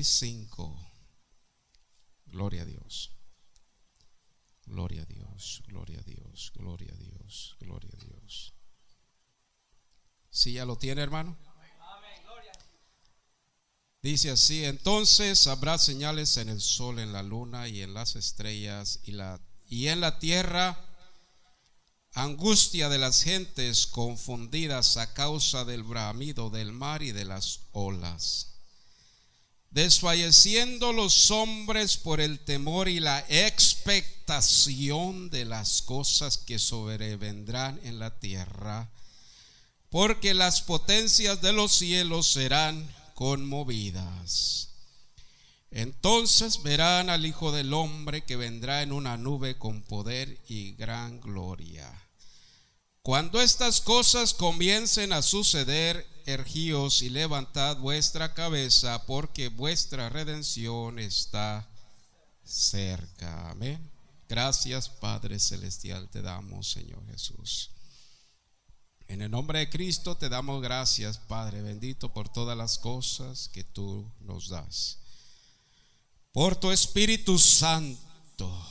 25. Gloria a Dios. Gloria a Dios, gloria a Dios, gloria a Dios, gloria a Dios. Si ya lo tiene, hermano. Dice así, entonces habrá señales en el sol, en la luna y en las estrellas y, la, y en la tierra angustia de las gentes confundidas a causa del bramido del mar y de las olas desfalleciendo los hombres por el temor y la expectación de las cosas que sobrevendrán en la tierra, porque las potencias de los cielos serán conmovidas. Entonces verán al Hijo del Hombre que vendrá en una nube con poder y gran gloria. Cuando estas cosas comiencen a suceder, y levantad vuestra cabeza, porque vuestra redención está cerca. Amén. Gracias, Padre Celestial, te damos, Señor Jesús. En el nombre de Cristo te damos gracias, Padre bendito, por todas las cosas que tú nos das. Por tu Espíritu Santo,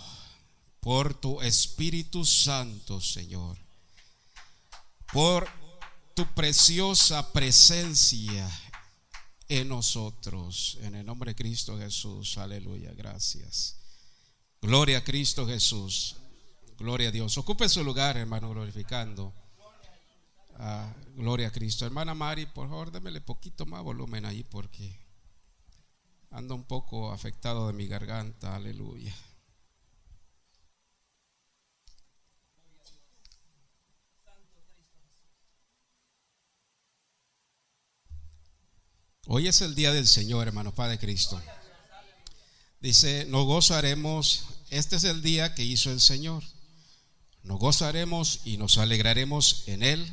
por tu Espíritu Santo, Señor por tu preciosa presencia en nosotros. En el nombre de Cristo Jesús. Aleluya. Gracias. Gloria a Cristo Jesús. Gloria a Dios. Ocupe su lugar, hermano, glorificando. Ah, gloria a Cristo. Hermana Mari, por favor, démele poquito más volumen ahí porque ando un poco afectado de mi garganta. Aleluya. Hoy es el día del Señor, hermano Padre Cristo. Dice, nos gozaremos, este es el día que hizo el Señor. Nos gozaremos y nos alegraremos en Él.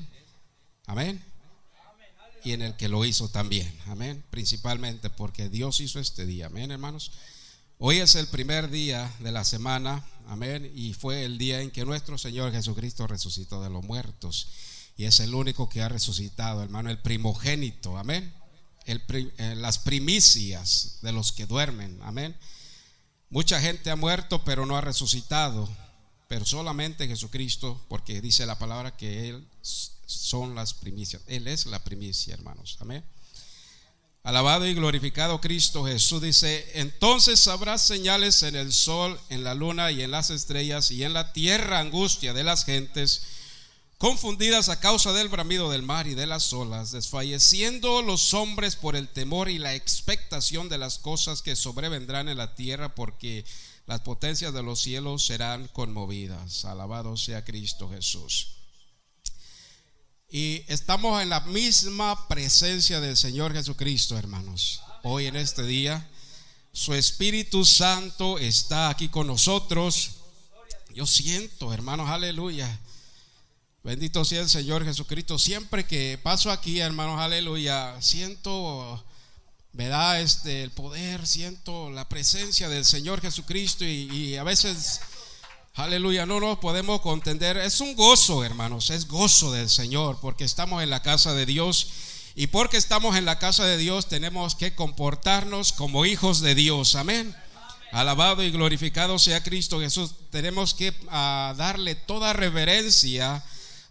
Amén. Y en el que lo hizo también. Amén. Principalmente porque Dios hizo este día. Amén, hermanos. Hoy es el primer día de la semana. Amén. Y fue el día en que nuestro Señor Jesucristo resucitó de los muertos. Y es el único que ha resucitado, hermano, el primogénito. Amén eh, las primicias de los que duermen. Amén. Mucha gente ha muerto, pero no ha resucitado. Pero solamente Jesucristo, porque dice la palabra que Él son las primicias. Él es la primicia, hermanos. Amén. Alabado y glorificado Cristo Jesús dice, entonces habrá señales en el sol, en la luna y en las estrellas y en la tierra angustia de las gentes confundidas a causa del bramido del mar y de las olas, desfalleciendo los hombres por el temor y la expectación de las cosas que sobrevendrán en la tierra, porque las potencias de los cielos serán conmovidas. Alabado sea Cristo Jesús. Y estamos en la misma presencia del Señor Jesucristo, hermanos. Hoy en este día, su Espíritu Santo está aquí con nosotros. Yo siento, hermanos, aleluya Bendito sea el Señor Jesucristo. Siempre que paso aquí, hermanos, aleluya, siento, da Este, el poder, siento la presencia del Señor Jesucristo y, a veces, aleluya, no nos podemos contender. Es un gozo, hermanos, es gozo del Señor porque estamos en la casa de Dios. Y porque estamos en la casa de Dios tenemos que comportarnos como hijos de Dios. Amén. Alabado y glorificado sea Cristo Jesús. Tenemos que ah, darle toda reverencia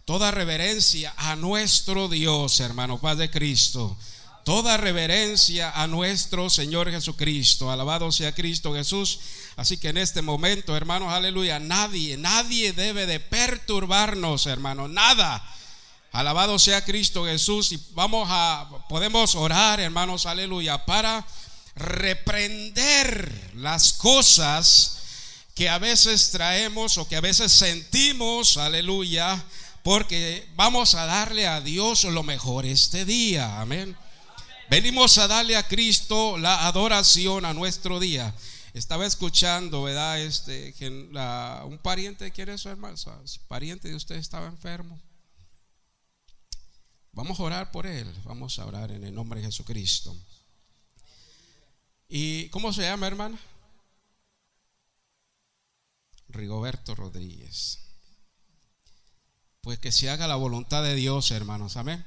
toda reverencia a nuestro Dios, hermano Padre Cristo. Toda reverencia a nuestro Señor Jesucristo. Alabado sea Cristo Jesús. Así que en este momento, hermanos, aleluya, nadie, nadie debe de perturbarnos, hermano, nada. Alabado sea Cristo Jesús. Y vamos a, podemos orar, hermanos, aleluya, para reprender las cosas que a veces traemos o que a veces sentimos, aleluya, porque vamos a darle a Dios lo mejor este día. Amén. Venimos a darle a Cristo la adoración a nuestro día. Estaba escuchando, ¿verdad? Este, un pariente quiere su hermano, pariente de usted estaba enfermo. Vamos a orar por él. Vamos a orar en el nombre de Jesucristo. ¿Y cómo se llama, hermana? Rigoberto Rodríguez. Pues que se haga la voluntad de Dios, hermanos. Amén.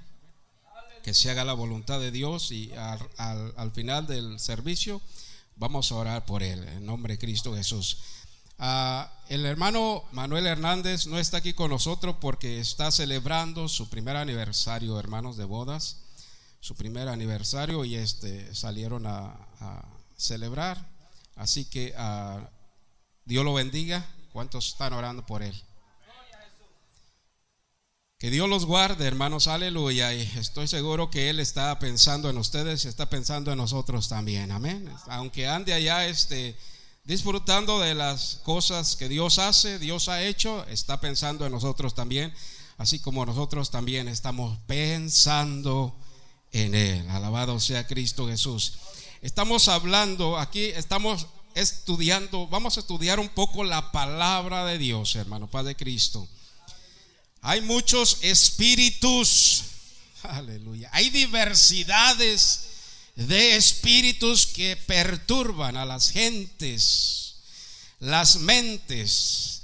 que se haga la voluntad de Dios y al, final del servicio vamos a orar por él, en nombre de Cristo Jesús. Ah, el hermano Manuel Hernández no está aquí con nosotros porque está celebrando su primer aniversario, hermanos de bodas, su primer aniversario y este salieron a, celebrar. Así que ah, Dios lo bendiga. ¿Cuántos están orando por él? Que Dios los guarde, hermanos, aleluya. Y estoy seguro que Él está pensando en ustedes, está pensando en nosotros también, amén. Aunque ande allá este, disfrutando de las cosas que Dios hace, Dios ha hecho, está pensando en nosotros también, así como nosotros también estamos pensando en Él. Alabado sea Cristo Jesús. Estamos hablando, aquí estamos estudiando, vamos a estudiar un poco la palabra de Dios, hermano, Padre Cristo. Hay muchos espíritus. Aleluya. Hay diversidades de espíritus que perturban a las gentes, las mentes.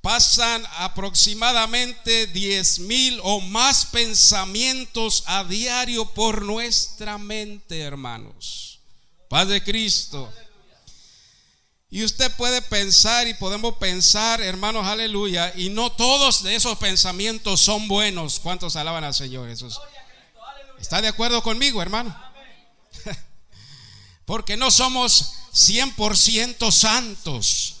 Pasan aproximadamente diez mil o más pensamientos a diario por nuestra mente, hermanos. Paz de Cristo. Y usted puede pensar y podemos pensar, hermanos, aleluya, y no todos de esos pensamientos son buenos. ¿Cuántos alaban al Señor Jesús? ¿Está de acuerdo conmigo, hermano? Porque no somos 100% santos,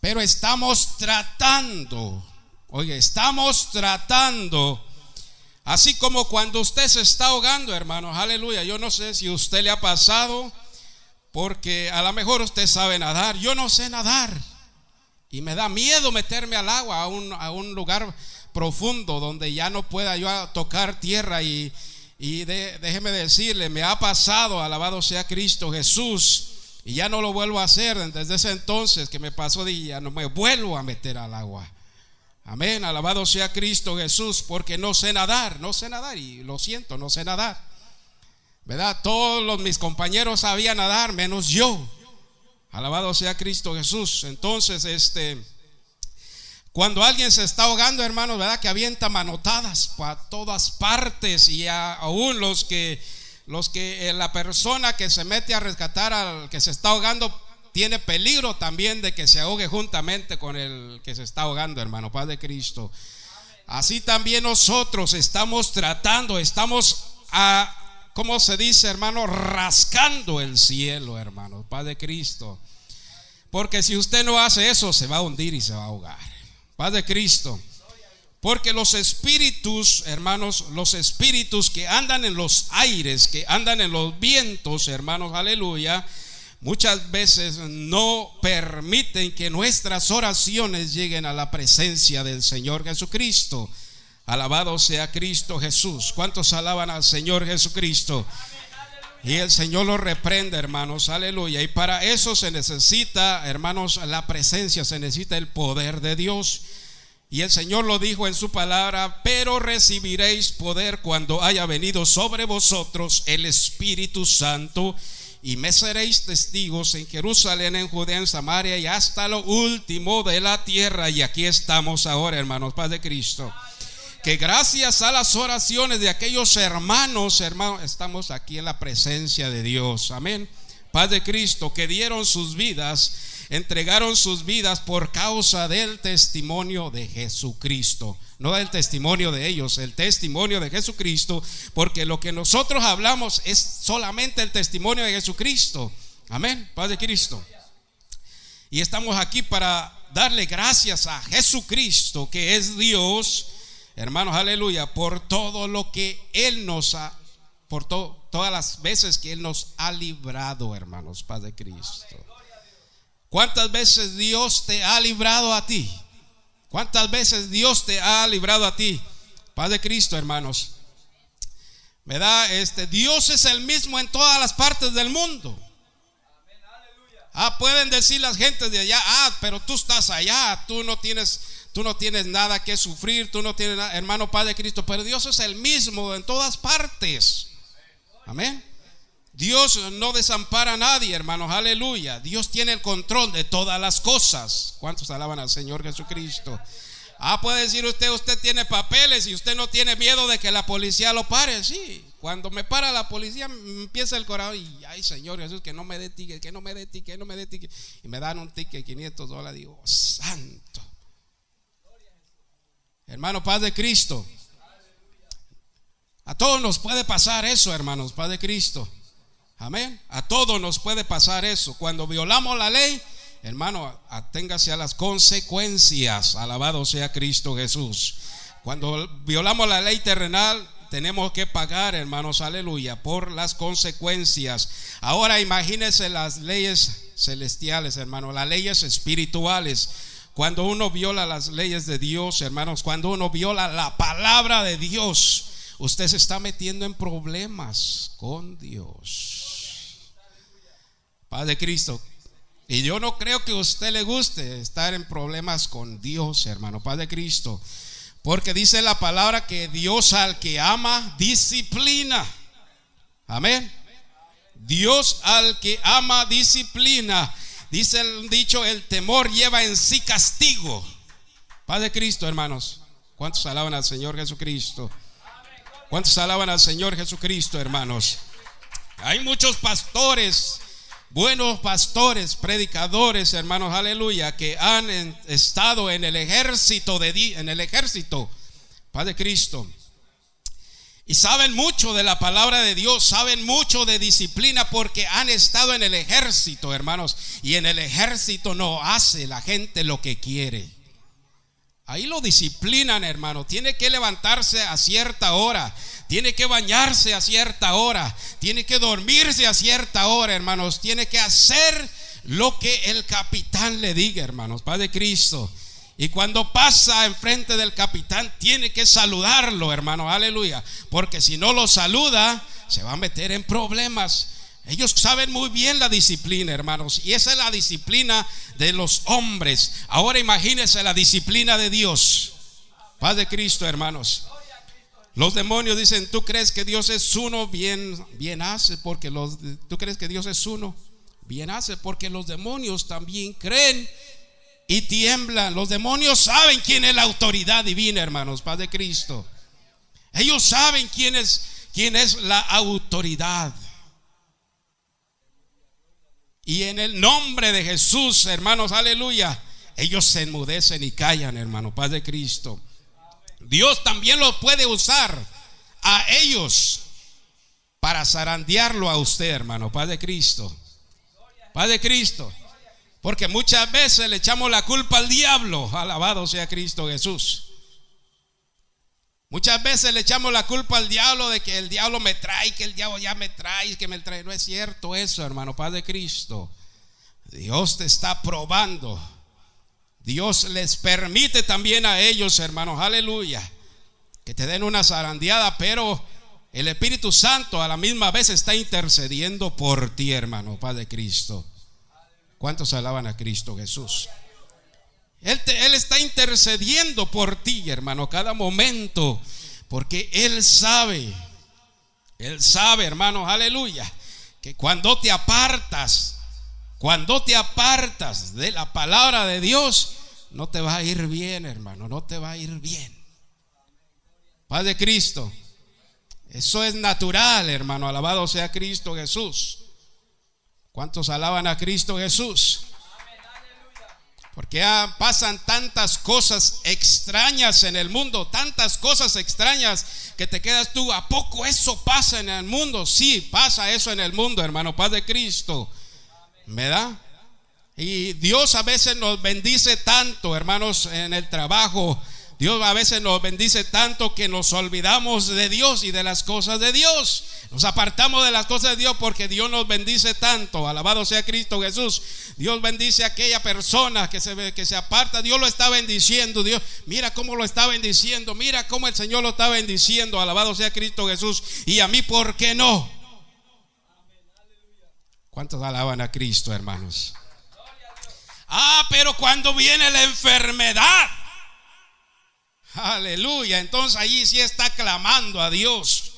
pero estamos tratando, oye, estamos tratando, así como cuando usted se está ahogando, hermanos, aleluya, yo no sé si a usted le ha pasado porque a lo mejor usted sabe nadar, yo no sé nadar. Y me da miedo meterme al agua, a un, a un lugar profundo donde ya no pueda yo tocar tierra. Y, y déjeme decirle, me ha pasado, alabado sea Cristo Jesús. Y ya no lo vuelvo a hacer. Desde ese entonces que me pasó de ya no me vuelvo a meter al agua. Amén, alabado sea Cristo Jesús, porque no sé nadar, no sé nadar y lo siento, no sé nadar. ¿Verdad? Todos los, mis compañeros sabían nadar, menos yo. Alabado sea Cristo Jesús. Entonces, este, cuando alguien se está ahogando, hermanos, ¿verdad? Que avienta manotadas para todas partes y aún los que, los que eh, la persona que se mete a rescatar al que se está ahogando tiene peligro también de que se ahogue juntamente con el que se está ahogando, hermano, Paz de Cristo. Así también nosotros estamos tratando, estamos a, ¿cómo se dice, hermano? Rascando el cielo, hermano, Padre Cristo. Porque si usted no hace eso, se va a hundir y se va a ahogar. Padre Cristo. Porque los espíritus, hermanos, los espíritus que andan en los aires, que andan en los vientos, hermanos, aleluya, muchas veces no permiten que nuestras oraciones lleguen a la presencia del Señor Jesucristo. Alabado sea Cristo Jesús. ¿Cuántos alaban al Señor Jesucristo? Y el Señor lo reprende, hermanos. Aleluya. Y para eso se necesita, hermanos, la presencia, se necesita el poder de Dios. Y el Señor lo dijo en su palabra, pero recibiréis poder cuando haya venido sobre vosotros el Espíritu Santo y me seréis testigos en Jerusalén, en Judea, en Samaria y hasta lo último de la tierra. Y aquí estamos ahora, hermanos, Paz de Cristo que gracias a las oraciones de aquellos hermanos, hermanos, estamos aquí en la presencia de Dios. Amén. Paz de Cristo, que dieron sus vidas, entregaron sus vidas por causa del testimonio de Jesucristo. No del testimonio de ellos, el testimonio de Jesucristo, porque lo que nosotros hablamos es solamente el testimonio de Jesucristo. Amén. Paz de Cristo. Y estamos aquí para darle gracias a Jesucristo, que es Dios Hermanos, aleluya, por todo lo que Él nos ha, por todas las veces que Él nos ha librado, hermanos, Padre Cristo. ¿Cuántas veces Dios te ha librado a ti? ¿Cuántas veces Dios te ha librado a ti? Padre Cristo, hermanos. ¿Verdad? Este, Dios es el mismo en todas las partes del mundo. Ah, pueden decir las gentes de allá, ah, pero tú estás allá, tú no tienes tú no tienes nada que sufrir, tú no tienes nada, hermano Padre Cristo, pero Dios es el mismo en todas partes. Amén. Dios no desampara a nadie, hermanos, aleluya. Dios tiene el control de todas las cosas. ¿Cuántos alaban al Señor Jesucristo? Ah, puede decir usted, usted tiene papeles y usted no tiene miedo de que la policía lo pare. Sí, cuando me para la policía, empieza el corazón y, ay Señor Jesús, que no me dé ticket, que no me dé ticket, que no me dé ticket. Y me dan un ticket de 500 dólares. Digo, santo. Hermano, paz de Cristo. A todos nos puede pasar eso, hermanos, paz de Cristo. Amén. A todos nos puede pasar eso. Cuando violamos la ley, hermano, aténgase a las consecuencias. Alabado sea Cristo Jesús. Cuando violamos la ley terrenal, tenemos que pagar, hermanos, aleluya, por las consecuencias. Ahora imagínense las leyes celestiales, hermanos, las leyes espirituales. Cuando uno viola las leyes de Dios, hermanos, cuando uno viola la palabra de Dios, usted se está metiendo en problemas con Dios. Padre Cristo. Y yo no creo que a usted le guste estar en problemas con Dios, hermano, Padre Cristo. Porque dice la palabra que Dios al que ama disciplina. Amén. Dios al que ama disciplina. Dice el dicho, el temor lleva en sí castigo. Padre Cristo, hermanos. ¿Cuántos alaban al Señor Jesucristo? ¿Cuántos alaban al Señor Jesucristo, hermanos? Hay muchos pastores buenos pastores, predicadores, hermanos, aleluya, que han estado en el ejército de en el ejército, Padre Cristo. Y saben mucho de la palabra de Dios, saben mucho de disciplina porque han estado en el ejército, hermanos. Y en el ejército no hace la gente lo que quiere. Ahí lo disciplinan, hermano. Tiene que levantarse a cierta hora. Tiene que bañarse a cierta hora. Tiene que dormirse a cierta hora, hermanos. Tiene que hacer lo que el capitán le diga, hermanos. Padre Cristo. Y cuando pasa enfrente del capitán, tiene que saludarlo, hermano. Aleluya. Porque si no lo saluda, se va a meter en problemas. Ellos saben muy bien la disciplina, hermanos. Y esa es la disciplina de los hombres. Ahora imagínense la disciplina de Dios. Paz de Cristo, hermanos. Los demonios dicen, ¿tú crees que Dios es uno? Bien, bien hace, porque los, ¿tú crees que Dios es uno? Bien hace, porque los demonios también creen y tiemblan. Los demonios saben quién es la autoridad divina, hermanos, Paz de Cristo. Ellos saben quién es, quién es la autoridad. Y en el nombre de Jesús, hermanos, aleluya, ellos se enmudecen y callan, hermano, paz de Cristo. Dios también lo puede usar a ellos para zarandearlo a usted, hermano, paz de Cristo. Paz de Cristo. Porque muchas veces le echamos la culpa al diablo. Alabado sea Cristo Jesús. Muchas veces le echamos la culpa al diablo de que el diablo me trae, que el diablo ya me trae, que me trae. No es cierto eso, hermano, Padre Cristo. Dios te está probando. Dios les permite también a ellos, hermanos, aleluya, que te den una zarandeada, pero el Espíritu Santo a la misma vez está intercediendo por ti, hermano, Padre Cristo. ¿Cuántos alaban a Cristo Jesús? Él, está intercediendo por ti, hermano, cada momento, porque Él sabe, Él sabe, hermano, aleluya, que cuando te apartas, cuando te apartas de la palabra de Dios, no te va a ir bien, hermano, no te va a ir bien. Padre Cristo, eso es natural, hermano, alabado sea Cristo Jesús. ¿Cuántos alaban a Cristo Jesús? Porque pasan tantas cosas extrañas en el mundo, tantas cosas extrañas que te quedas tú. ¿A poco eso pasa en el mundo? Sí, pasa eso en el mundo, hermano, paz de Cristo. ¿Verdad? Y Dios a veces nos bendice tanto, hermanos, en el trabajo Dios a veces nos bendice tanto que nos olvidamos de Dios y de las cosas de Dios. Nos apartamos de las cosas de Dios porque Dios nos bendice tanto. Alabado sea Cristo Jesús. Dios bendice a aquella persona que se, que se aparta. Dios lo está bendiciendo. Dios, mira cómo lo está bendiciendo. Mira cómo el Señor lo está bendiciendo. Alabado sea Cristo Jesús. Y a mí, ¿por qué no? ¿Cuántos alaban a Cristo, hermanos? Ah, pero cuando viene la enfermedad. Aleluya. Entonces allí sí está clamando a Dios.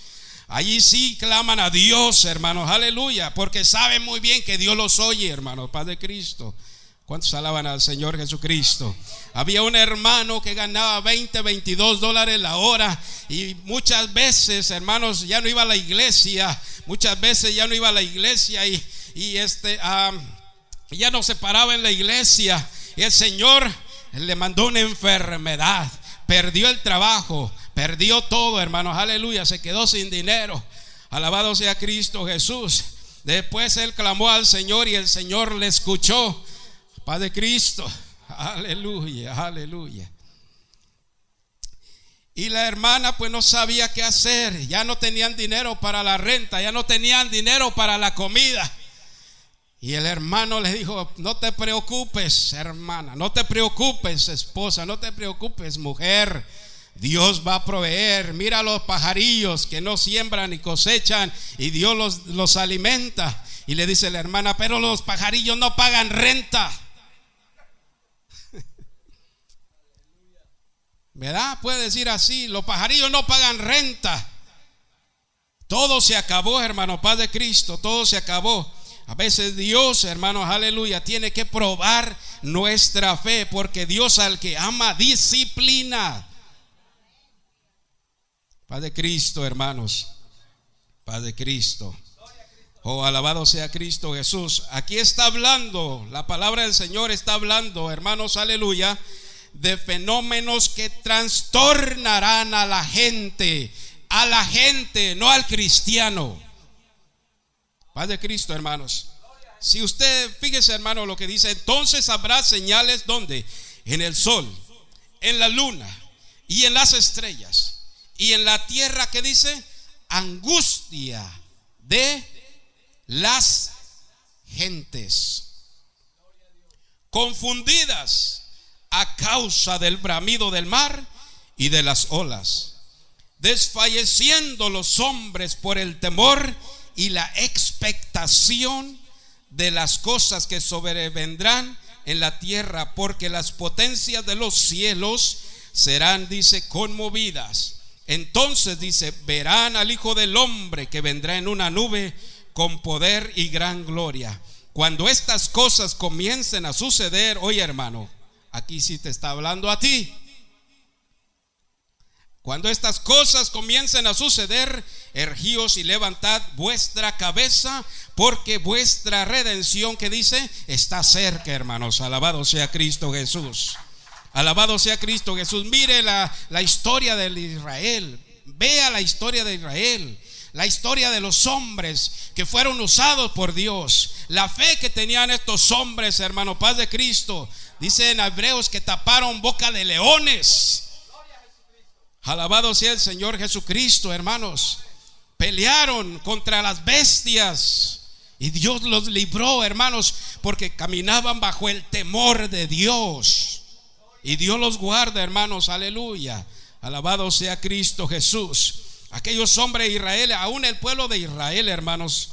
Allí sí claman a Dios, hermanos. Aleluya. Porque saben muy bien que Dios los oye, hermanos. Padre Cristo. ¿Cuántos alaban al Señor Jesucristo? Había un hermano que ganaba 20, 22 dólares la hora y muchas veces, hermanos, ya no iba a la iglesia, muchas veces ya no iba a la iglesia y, y este, ya no se paraba en la iglesia el Señor le mandó una enfermedad, perdió el trabajo, perdió todo, hermanos, aleluya, se quedó sin dinero. Alabado sea Cristo Jesús. Después él clamó al Señor y el Señor le escuchó. Padre Cristo, aleluya, aleluya. Y la hermana pues no sabía qué hacer, ya no tenían dinero para la renta, ya no tenían dinero para la comida. Y el hermano le dijo, no te preocupes, hermana, no te preocupes, esposa, no te preocupes, mujer. Dios va a proveer. Mira los pajarillos que no siembran ni cosechan y Dios los, los alimenta. Y le dice la hermana, pero los pajarillos no pagan renta. ¿Verdad? Puede decir así, los pajarillos no pagan renta. Todo se acabó, hermano, Paz de Cristo, todo se acabó. A veces Dios, hermanos, aleluya, tiene que probar nuestra fe, porque Dios al que ama disciplina. Paz de Cristo, hermanos. Paz de Cristo. Oh, alabado sea Cristo Jesús. Aquí está hablando, la palabra del Señor está hablando, hermanos, aleluya, de fenómenos que trastornarán a la gente, a la gente, no al cristiano. Paz de Cristo, hermanos. Si usted, fíjese, hermano, lo que dice, entonces habrá señales donde? En el sol, en la luna y en las estrellas. Y en la tierra, que dice? Angustia de las gentes. Confundidas a causa del bramido del mar y de las olas. Desfalleciendo los hombres por el temor y la expectación de las cosas que sobrevendrán en la tierra, porque las potencias de los cielos serán, dice, conmovidas. Entonces dice, verán al Hijo del Hombre que vendrá en una nube con poder y gran gloria. Cuando estas cosas comiencen a suceder, oye hermano, aquí sí te está hablando a ti. Cuando estas cosas comiencen a suceder, ergíos y levantad vuestra cabeza, porque vuestra redención, que dice, está cerca, hermanos. Alabado sea Cristo Jesús. Alabado sea Cristo Jesús. Mire la, la historia de Israel. Vea la historia de Israel. La historia de los hombres que fueron usados por Dios. La fe que tenían estos hombres, hermano, paz de Cristo. Dice en Hebreos que taparon boca de leones Alabado sea el Señor Jesucristo, hermanos. Pelearon contra las bestias. Y Dios los libró, hermanos, porque caminaban bajo el temor de Dios. Y Dios los guarda, hermanos, aleluya. Alabado sea Cristo Jesús. Aquellos hombres de Israel, aún el pueblo de Israel, hermanos,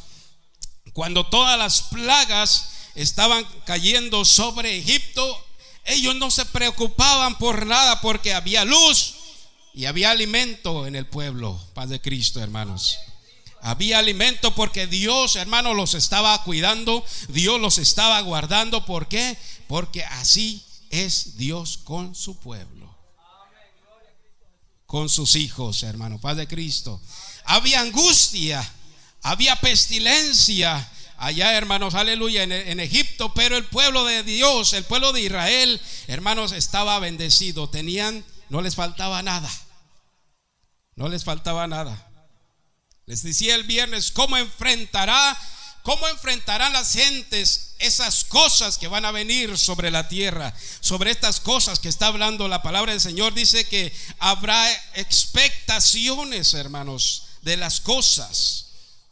cuando todas las plagas estaban cayendo sobre Egipto, ellos no se preocupaban por nada porque había luz y había alimento en el pueblo, paz de Cristo, hermanos. Había alimento porque Dios, hermanos, los estaba cuidando, Dios los estaba guardando. ¿Por qué? Porque así es Dios con su pueblo. Con sus hijos, hermano, paz de Cristo. Había angustia, había pestilencia allá, hermanos, aleluya, en, en, Egipto, pero el pueblo de Dios, el pueblo de Israel, hermanos, estaba bendecido, tenían no les faltaba nada. No les faltaba nada. Les decía el viernes, ¿cómo enfrentará, cómo enfrentarán las gentes esas cosas que van a venir sobre la tierra? Sobre estas cosas que está hablando la palabra del Señor. Dice que habrá expectaciones, hermanos, de las cosas.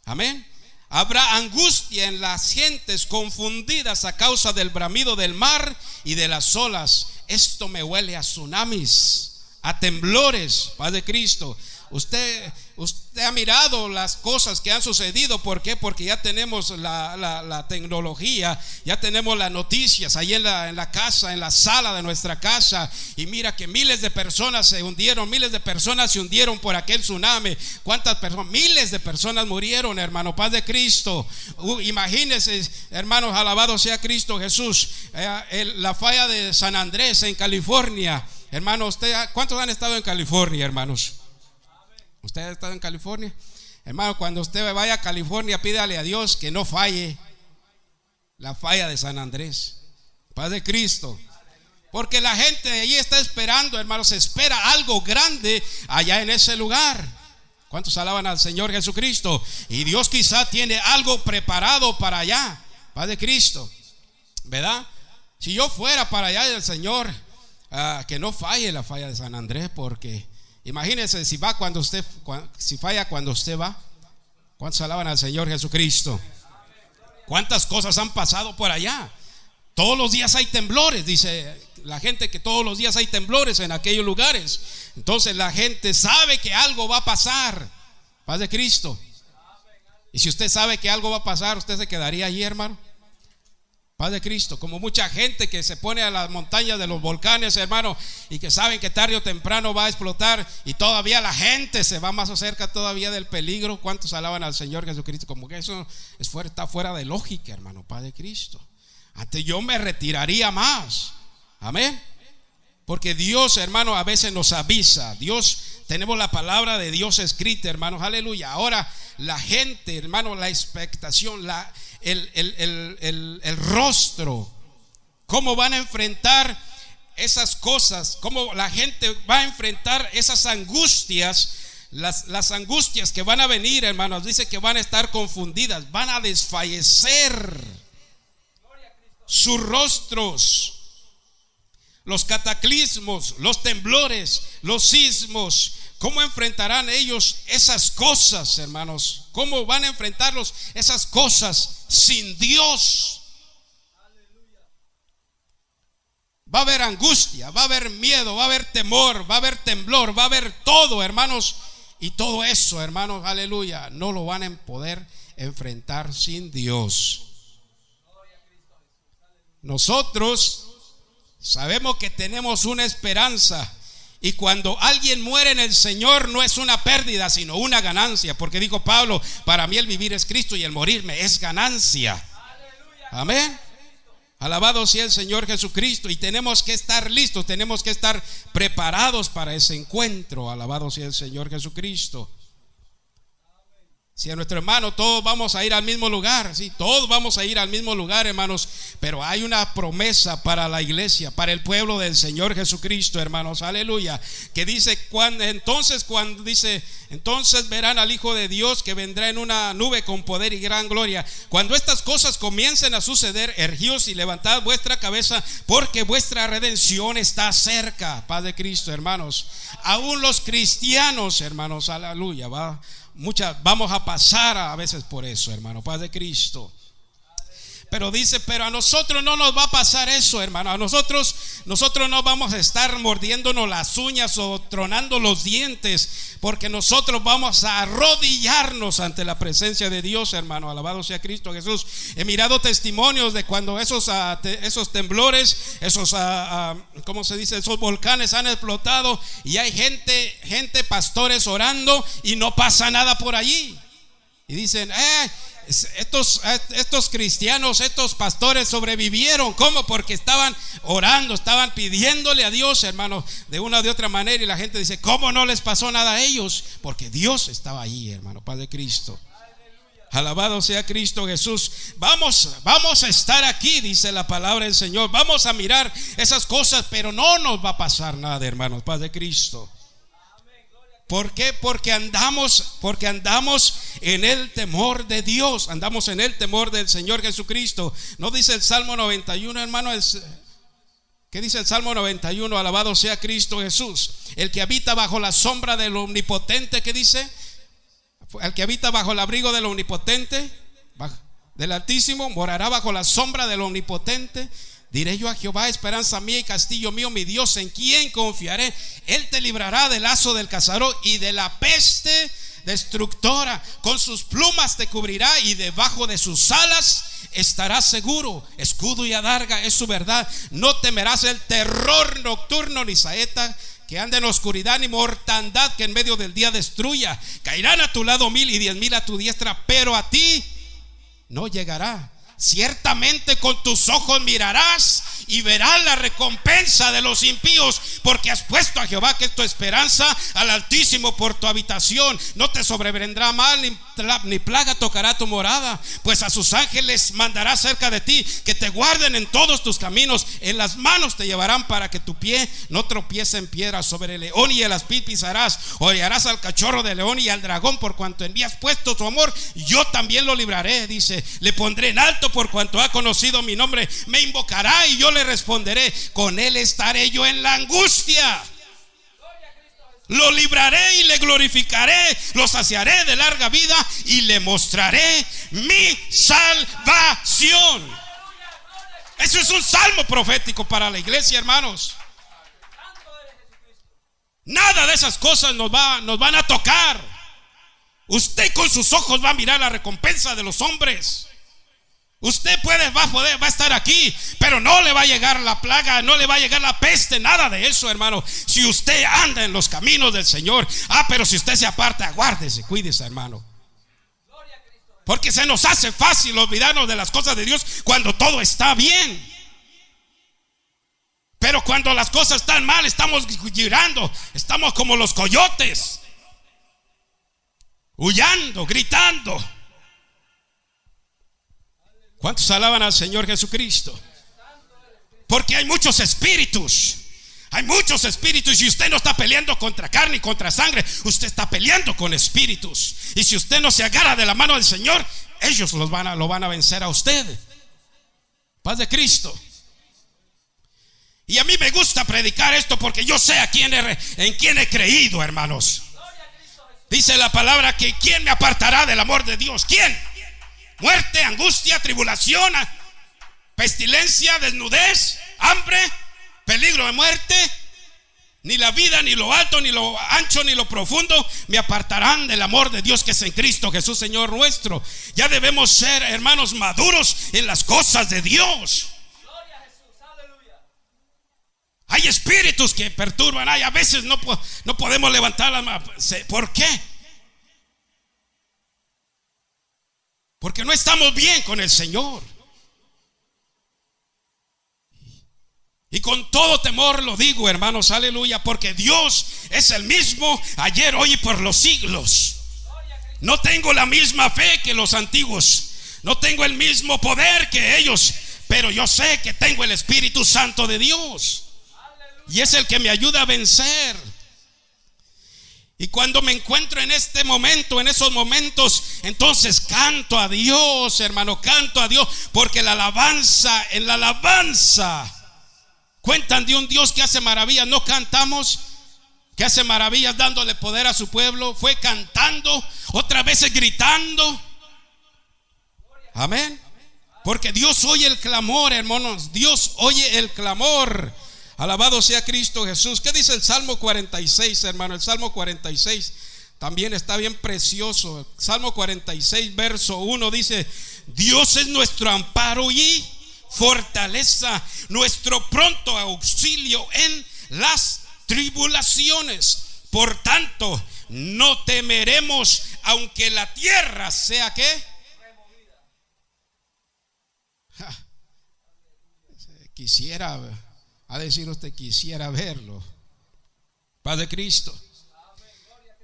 Amén. Habrá angustia en las gentes confundidas a causa del bramido del mar y de las olas. Esto me huele a tsunamis, a temblores, Padre Cristo. Usted, usted ha mirado las cosas que han sucedido. ¿Por qué? Porque ya tenemos la, tecnología, ya tenemos las noticias ahí en la, en la casa, en la sala de nuestra casa. Y mira que miles de personas se hundieron, miles de personas se hundieron por aquel tsunami. ¿Cuántas personas? Miles de personas murieron, hermano. Paz de Cristo. Uh, imagínense, hermanos, alabado sea Cristo Jesús. Eh, la falla de San Andrés en California. Hermano, usted, ¿cuántos han estado en California, hermanos? ¿Usted ha estado en California? Hermano, cuando usted vaya a California, pídale a Dios que no falle la falla de San Andrés. Paz de Cristo. Porque la gente de allí está esperando, hermanos, espera algo grande allá en ese lugar. ¿Cuántos alaban al Señor Jesucristo? Y Dios quizá tiene algo preparado para allá. Paz de Cristo. ¿Verdad? Si yo fuera para allá del Señor, Ah, que no falle la falla de San Andrés, porque imagínense si va cuando usted, si falla cuando usted va, ¿cuántos alaban al Señor Jesucristo? ¿Cuántas cosas han pasado por allá? Todos los días hay temblores, dice la gente que todos los días hay temblores en aquellos lugares. Entonces la gente sabe que algo va a pasar. Paz de Cristo. Y si usted sabe que algo va a pasar, usted se quedaría allí, hermano. Paz de Cristo, como mucha gente que se pone a las montañas de los volcanes, hermano, y que saben que tarde o temprano va a explotar y todavía la gente se va más cerca todavía del peligro. ¿Cuántos alaban al Señor Jesucristo? Como que eso es fuera, está fuera de lógica, hermano, Paz de Cristo. Antes yo me retiraría más. Amén. Porque Dios, hermano, a veces nos avisa. Dios, tenemos la palabra de Dios escrita, hermanos. Aleluya. Ahora, la gente, hermano, la expectación, la el, rostro, cómo van a enfrentar esas cosas, cómo la gente va a enfrentar esas angustias, las, las, angustias que van a venir, hermanos, dice que van a estar confundidas, van a desfallecer sus rostros, los cataclismos, los temblores, los sismos, ¿Cómo enfrentarán ellos esas cosas, hermanos? ¿Cómo van a enfrentarlos esas cosas sin Dios? Va a haber angustia, va a haber miedo, va a haber temor, va a haber temblor, va a haber todo, hermanos. Y todo eso, hermanos, aleluya, no lo van a poder enfrentar sin Dios. Nosotros sabemos que tenemos una esperanza y cuando alguien muere en el Señor no es una pérdida, sino una ganancia. Porque dijo Pablo, para mí el vivir es Cristo y el morirme es ganancia. Amén. Alabado sea el Señor Jesucristo. Y tenemos que estar listos, tenemos que estar preparados para ese encuentro. Alabado sea el Señor Jesucristo. Si a nuestro hermano todos vamos a ir al mismo lugar, sí, todos vamos a ir al mismo lugar, hermanos, pero hay una promesa para la iglesia, para el pueblo del Señor Jesucristo, hermanos, aleluya, que dice entonces cuando dice, entonces verán al Hijo de Dios que vendrá en una nube con poder y gran gloria. Cuando estas cosas comiencen a suceder, ergíos y levantad vuestra cabeza, porque vuestra redención está cerca, Paz de Cristo, hermanos. Aún los cristianos, hermanos, aleluya, va Muchas, vamos a pasar a veces por eso, hermano, Padre Cristo. Pero dice, pero a nosotros no nos va a pasar eso, hermano. A nosotros, nosotros no vamos a estar mordiéndonos las uñas o tronando los dientes, porque nosotros vamos a arrodillarnos ante la presencia de Dios, hermano. Alabado sea Cristo Jesús. He mirado testimonios de cuando esos, ah, esos temblores, esos, uh, ¿cómo se dice? Esos volcanes han explotado y hay gente, gente, pastores orando y no pasa nada por allí. Y dicen, eh, estos, estos cristianos, estos pastores sobrevivieron. ¿Cómo? Porque estaban orando, estaban pidiéndole a Dios, hermano, de una o de otra manera. Y la gente dice, ¿cómo no les pasó nada a ellos? Porque Dios estaba ahí, hermano, Padre Cristo. Alabado sea Cristo Jesús. Vamos, vamos a estar aquí, dice la palabra del Señor. Vamos a mirar esas cosas, pero no nos va a pasar nada, hermanos, Padre Cristo. ¿Por qué? Porque andamos, porque andamos en el temor de Dios, andamos en el temor del Señor Jesucristo. No dice el Salmo 91, hermano, ¿qué dice el Salmo 91? Alabado sea Cristo Jesús. El que habita bajo la sombra del omnipotente, ¿qué dice? El que habita bajo el abrigo del omnipotente, del Altísimo, morará bajo la sombra del omnipotente. Diré yo a Jehová, esperanza mía y castillo mío, mi Dios, en quien confiaré. Él te librará del lazo del cazador y de la peste destructora. Con sus plumas te cubrirá y debajo de sus alas estarás seguro. Escudo y adarga es su verdad. No temerás el terror nocturno ni saeta que anda en oscuridad ni mortandad que en medio del día destruya. Caerán a tu lado mil y diez mil a tu diestra, pero a ti no llegará. Ciertamente con tus ojos mirarás y verás la recompensa de los impíos, porque has puesto a Jehová que es tu esperanza al Altísimo por tu habitación. No te sobrevendrá mal ni, plaga tocará tu morada, pues a sus ángeles mandará cerca de ti que te guarden en todos tus caminos. En las manos te llevarán para que tu pie no tropiece en piedra sobre el león y el aspid pisarás. Odiarás al cachorro de león y al dragón por cuanto envías puesto tu amor. Yo también lo libraré, dice. Le pondré en alto por cuanto ha conocido mi nombre, me invocará y yo le responderé. Con él estaré yo en la angustia. Lo libraré y le glorificaré, lo saciaré de larga vida y le mostraré mi salvación. Eso es un salmo profético para la iglesia, hermanos. Nada de esas cosas nos, va, nos van a tocar. Usted con sus ojos va a mirar la recompensa de los hombres. Usted puede, va a poder, va a estar aquí, pero no le va a llegar la plaga, no le va a llegar la peste, nada de eso, hermano. Si usted anda en los caminos del Señor, ah, pero si usted se aparta, aguárdese, cuídese, hermano. Porque se nos hace fácil olvidarnos de las cosas de Dios cuando todo está bien. Pero cuando las cosas están mal, estamos girando, estamos como los coyotes, huyendo, gritando. ¿Cuántos alaban al Señor Jesucristo? Porque hay muchos espíritus. Hay muchos espíritus y usted no está peleando contra carne y contra sangre. Usted está peleando con espíritus. Y si usted no se agarra de la mano del Señor, ellos los van a, lo van a vencer a usted. Paz de Cristo. Y a mí me gusta predicar esto porque yo sé a quién en quién he creído, hermanos. Dice la palabra que quién me apartará del amor de Dios. ¿Quién? Muerte, angustia, tribulación, pestilencia, desnudez, hambre, peligro de muerte. Ni la vida, ni lo alto, ni lo ancho, ni lo profundo me apartarán del amor de Dios que es en Cristo Jesús, Señor nuestro. Ya debemos ser hermanos maduros en las cosas de Dios. Hay espíritus que perturban, hay a veces no, no podemos levantar la mano. ¿Por qué? Porque no estamos bien con el Señor. Y con todo temor lo digo, hermanos, aleluya, porque Dios es el mismo ayer, hoy y por los siglos. No tengo la misma fe que los antiguos. No tengo el mismo poder que ellos, pero yo sé que tengo el Espíritu Santo de Dios. Y es el que me ayuda a vencer. Y cuando me encuentro en este momento, en esos momentos, entonces canto a Dios, hermano, canto a Dios, porque la alabanza, en la alabanza, cuentan de un Dios que hace maravillas, no cantamos, que hace maravillas dándole poder a su pueblo, fue cantando, otras veces gritando. Amén. Porque Dios oye el clamor, hermanos, Dios oye el clamor. Alabado sea Cristo Jesús. ¿Qué dice el Salmo 46, hermano? El Salmo 46 también está bien precioso. Salmo 46, verso 1 dice, Dios es nuestro amparo y fortaleza, nuestro pronto auxilio en las tribulaciones. Por tanto, no temeremos aunque la tierra sea que quisiera a decir usted quisiera verlo. Padre Cristo.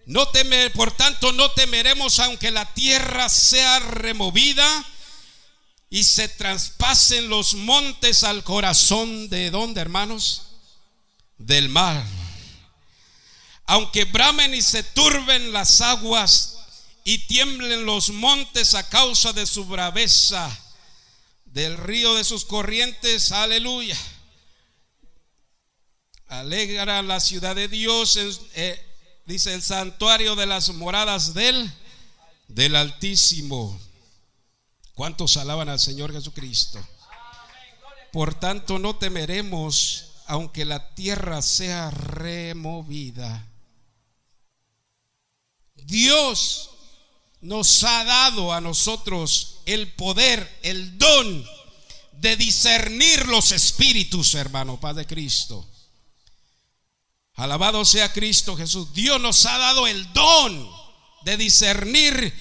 No temer, por tanto, no temeremos aunque la tierra sea removida y se traspasen los montes al corazón de dónde, hermanos? Del mar. Aunque bramen y se turben las aguas y tiemblen los montes a causa de su braveza, del río de sus corrientes, aleluya Alegra la ciudad de Dios, eh, dice el santuario de las moradas del, del Altísimo. ¿Cuántos alaban al Señor Jesucristo? Por tanto, no temeremos aunque la tierra sea removida. Dios nos ha dado a nosotros el poder, el don de discernir los espíritus, hermano, Padre Cristo. Alabado sea Cristo Jesús. Dios nos ha dado el don de discernir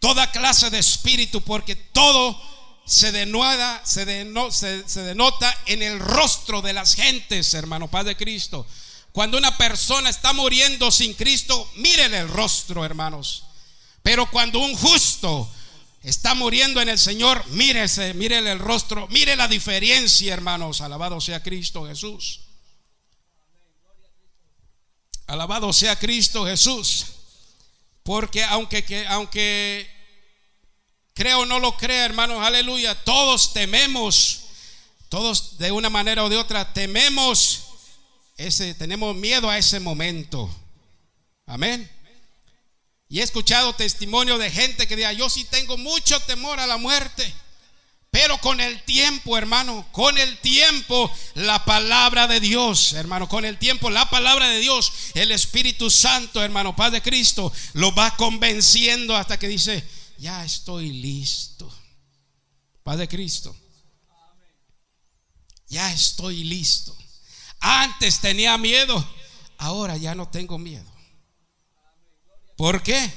toda clase de espíritu, porque todo se denota, se, se, denota en el rostro de las gentes, hermano Padre Cristo. Cuando una persona está muriendo sin Cristo, mírenle el rostro, hermanos. Pero cuando un justo está muriendo en el Señor, mírese, mírele el rostro, mire la diferencia, hermanos. Alabado sea Cristo Jesús. Alabado sea Cristo Jesús. Porque aunque, que, aunque creo o no lo crea, hermanos, aleluya, todos tememos, todos de una manera o de otra tememos ese, tenemos miedo a ese momento. Amén. Y he escuchado testimonio de gente que diga, yo sí tengo mucho temor a la muerte. Pero con el tiempo, hermano, con el tiempo, la palabra de Dios, hermano, con el tiempo, la palabra de Dios, el Espíritu Santo, hermano, Padre Cristo, lo va convenciendo hasta que dice, ya estoy listo. Padre Cristo, ya estoy listo. Antes tenía miedo, ahora ya no tengo miedo. ¿Por qué?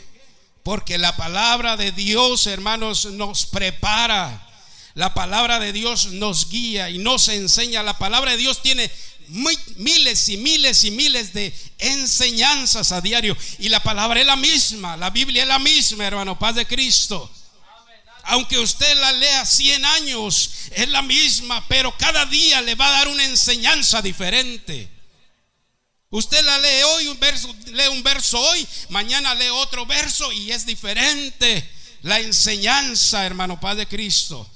Porque la palabra de Dios, hermanos, nos prepara la palabra de Dios nos guía y nos enseña. La palabra de Dios tiene miles y miles y miles de enseñanzas a diario. Y la palabra es la misma. La Biblia es la misma, hermano, paz de Cristo. Aunque usted la lea 100 años, es la misma, pero cada día le va a dar una enseñanza diferente. Usted la lee hoy, un verso, lee un verso hoy, mañana lee otro verso y es diferente la enseñanza, hermano Padre Cristo.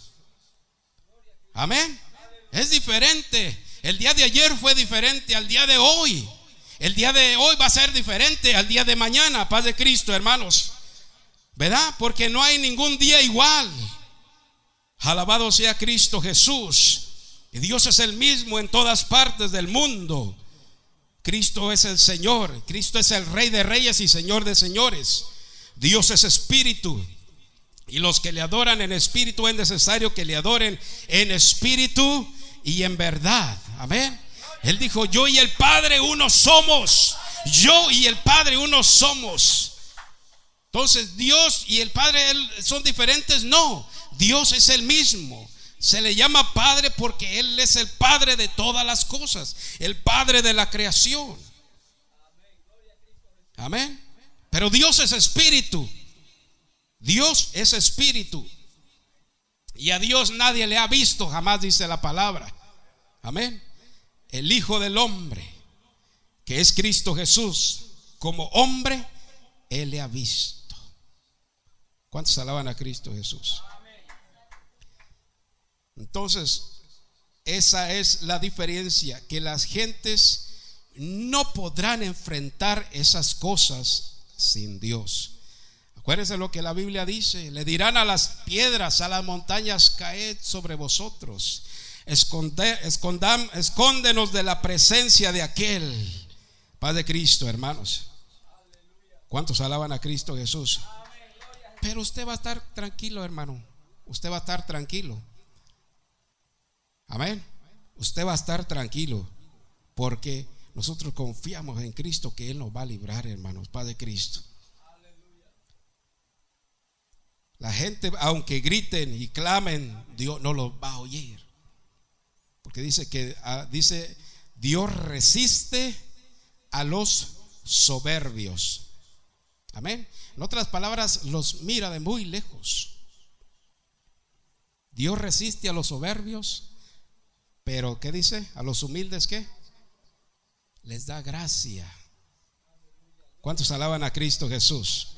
Amén. Es diferente. El día de ayer fue diferente al día de hoy. El día de hoy va a ser diferente al día de mañana, paz de Cristo, hermanos. ¿Verdad? Porque no hay ningún día igual. Alabado sea Cristo Jesús. Y Dios es el mismo en todas partes del mundo. Cristo es el Señor. Cristo es el Rey de Reyes y Señor de Señores. Dios es Espíritu. Y los que le adoran en espíritu es necesario que le adoren en espíritu y en verdad. Amén. Él dijo, yo y el Padre uno somos. Yo y el Padre uno somos. Entonces, Dios y el Padre son diferentes. No, Dios es el mismo. Se le llama Padre porque Él es el Padre de todas las cosas. El Padre de la creación. Amén. Pero Dios es espíritu. Dios es espíritu. Y a Dios nadie le ha visto, jamás dice la palabra. Amén. El Hijo del Hombre, que es Cristo Jesús, como hombre, Él le ha visto. ¿Cuántos alaban a Cristo Jesús? Entonces, esa es la diferencia, que las gentes no podrán enfrentar esas cosas sin Dios. Acuérdense lo que la Biblia dice. Le dirán a las piedras, a las montañas, caed sobre vosotros. Esconde, escóndenos de la presencia de aquel. Padre Cristo, hermanos. ¿Cuántos alaban a Cristo Jesús? Pero usted va a estar tranquilo, hermano. Usted va a estar tranquilo. Amén. Usted va a estar tranquilo. Porque nosotros confiamos en Cristo que Él nos va a librar, hermanos. Padre Cristo. La gente, aunque griten y clamen, Dios no los va a oír. Porque dice que ah, dice Dios resiste a los soberbios. Amén. En otras palabras, los mira de muy lejos. Dios resiste a los soberbios, pero ¿qué dice? A los humildes ¿qué? Les da gracia. ¿Cuántos alaban a Cristo Jesús?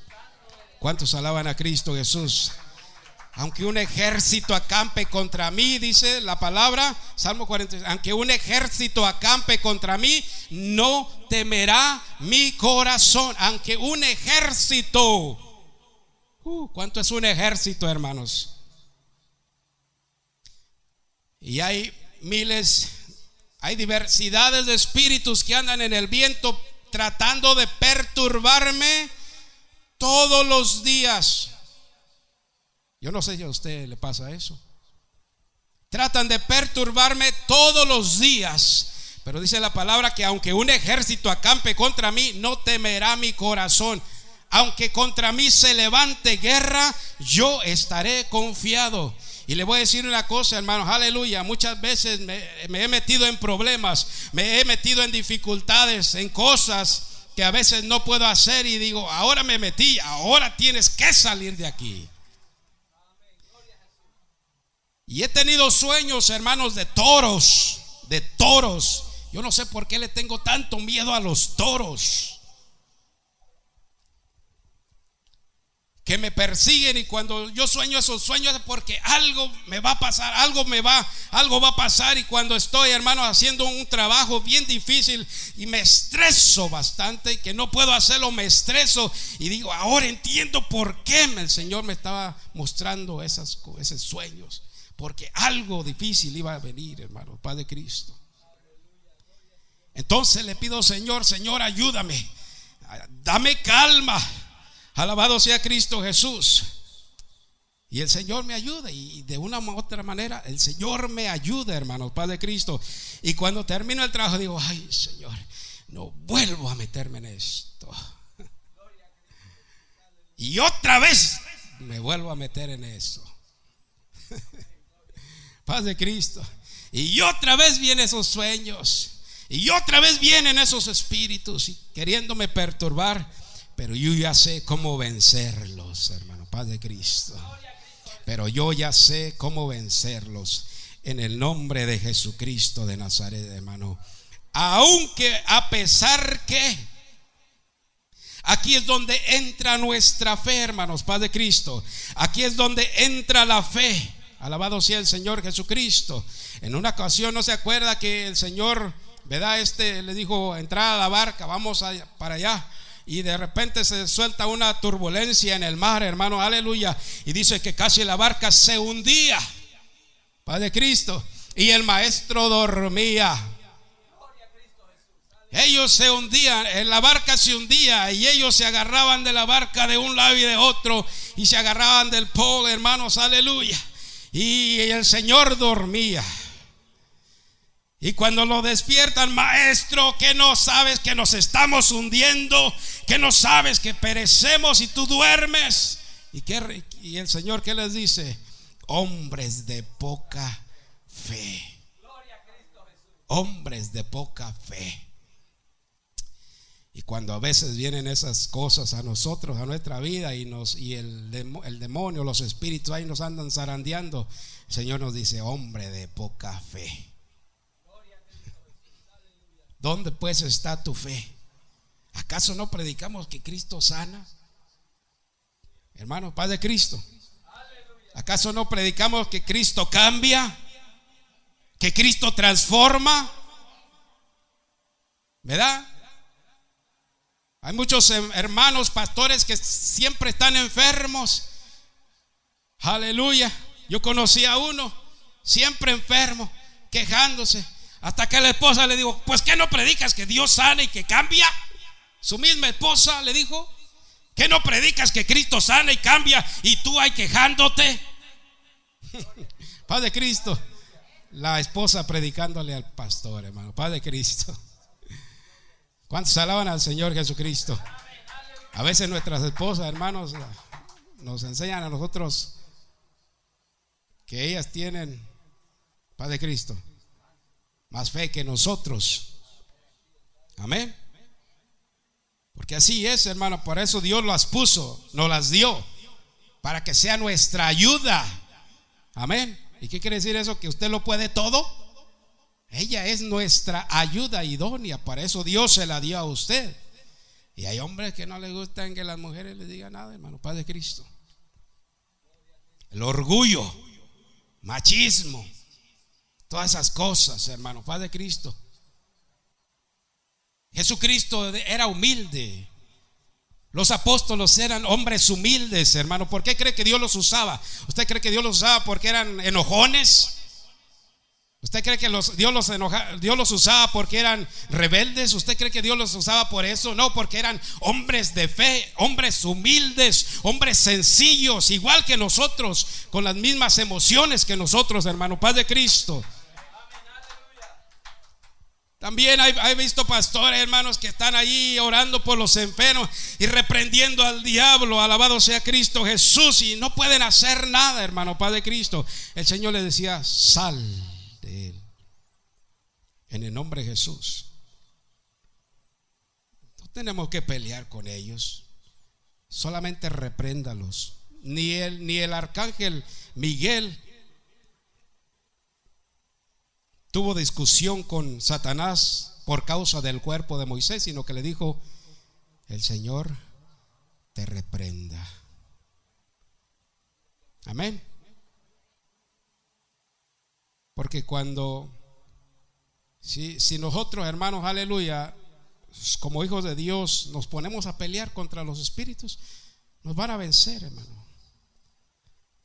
¿Cuántos alaban a Cristo Jesús? Aunque un ejército acampe contra mí, dice la palabra, Salmo 40, aunque un ejército acampe contra mí, no temerá mi corazón. Aunque un ejército, uh, ¿cuánto es un ejército, hermanos? Y hay miles, hay diversidades de espíritus que andan en el viento tratando de perturbarme todos los días. Yo no sé si a usted le pasa eso. Tratan de perturbarme todos los días. Pero dice la palabra que aunque un ejército acampe contra mí, no temerá mi corazón. Aunque contra mí se levante guerra, yo estaré confiado. Y le voy a decir una cosa, hermanos, aleluya. Muchas veces me, me, he metido en problemas, me he metido en dificultades, en cosas que a veces no puedo hacer y digo, ahora me metí, ahora tienes que salir de aquí. Y he tenido sueños, hermanos, de toros, de toros. Yo no sé por qué le tengo tanto miedo a los toros. Que me persiguen y cuando yo sueño esos sueños es porque algo me va a pasar, algo me va, algo va a pasar y cuando estoy, hermano, haciendo un trabajo bien difícil y me estreso bastante y que no puedo hacerlo, me estreso y digo, ahora entiendo por qué el Señor me estaba mostrando esos sueños porque algo difícil iba a venir, hermano, Padre Cristo. Entonces le pido, Señor, Señor, ayúdame. Dame calma. Alabado sea Cristo Jesús. Y el Señor me ayuda. Y de una u otra manera, el Señor me ayuda, hermano, Padre Cristo. Y cuando termino el trabajo, digo, ay, Señor, no vuelvo a meterme en esto. Y otra vez me vuelvo a meter en eso. Paz de Cristo. Y otra vez vienen esos sueños. Y otra vez vienen esos espíritus y queriéndome perturbar. Pero yo ya sé cómo vencerlos, hermano. Paz de Cristo. Pero yo ya sé cómo vencerlos. En el nombre de Jesucristo de Nazaret, hermano. Aunque a pesar que Aquí es donde entra nuestra fe, hermanos, Paz de Cristo. Aquí es donde entra la fe. Alabado sea el Señor Jesucristo. En una ocasión no se acuerda que el Señor, ¿verdad? Este le dijo, entrar a la barca, vamos para allá. Y de repente se suelta una turbulencia en el mar, hermano, aleluya. Y dice que casi la barca se hundía. Padre Cristo. Y el maestro dormía. Ellos se hundían, en la barca se hundía y ellos se agarraban de la barca de un lado y de otro y se agarraban del polo, hermanos, aleluya. Y el Señor dormía. Y cuando lo despiertan, maestro, que no sabes que nos estamos hundiendo, que no sabes que perecemos y tú duermes. ¿Y, qué, y el Señor qué les dice? Hombres de poca fe. Hombres de poca fe. Y cuando a veces vienen esas cosas a nosotros, a nuestra vida, y, nos, y el, el demonio, los espíritus ahí nos andan zarandeando, el Señor nos dice, hombre de poca fe. ¿Dónde pues está tu fe? ¿Acaso no predicamos que Cristo sana? Hermano, Padre Cristo. ¿Acaso no predicamos que Cristo cambia? ¿Que Cristo transforma? ¿Verdad? Hay muchos hermanos pastores que siempre están enfermos. Aleluya. Yo conocí a uno, siempre enfermo, quejándose. Hasta que la esposa le dijo, pues que no predicas que Dios sana y que cambia. Su misma esposa le dijo, que no predicas que Cristo sana y cambia y tú hay quejándote. Padre Cristo, la esposa predicándole al pastor, hermano. Padre Cristo. ¿Cuántos alaban al Señor Jesucristo? A veces nuestras esposas, hermanos, nos enseñan a nosotros que ellas tienen, Padre Cristo, más fe que nosotros. Amén. Porque así es, hermano. Por eso Dios las puso, nos las dio, para que sea nuestra ayuda. Amén. ¿Y qué quiere decir eso? Que usted lo puede todo. Ella es nuestra ayuda idónea, para eso Dios se la dio a usted. Y hay hombres que no les gustan que las mujeres les digan nada, hermano, Padre Cristo. El orgullo, machismo, todas esas cosas, hermano, Padre Cristo. Jesucristo era humilde. Los apóstolos eran hombres humildes, hermano. ¿Por qué cree que Dios los usaba? ¿Usted cree que Dios los usaba porque eran enojones? ¿Usted cree que Dios, los Dios los usaba porque eran rebeldes? ¿Usted cree que Dios los usaba por eso? No, porque eran hombres de fe, hombres humildes, hombres sencillos, igual que nosotros, con las mismas emociones que nosotros, hermano, paz de Cristo. También he visto pastores, hermanos, que están ahí orando por los enfermos y reprendiendo al diablo. Alabado sea Cristo Jesús. Y no pueden hacer nada, hermano, Padre Cristo. El Señor le decía, sal de él. En el nombre de Jesús. No tenemos que pelear con ellos. Solamente repréndalos. Ni el, ni el arcángel Miguel tuvo discusión con Satanás por causa del cuerpo de Moisés, sino que le dijo, el Señor te reprenda. Amén. Porque cuando, si, si nosotros, hermanos, aleluya, como hijos de Dios, nos ponemos a pelear contra los espíritus, nos van a vencer, hermano.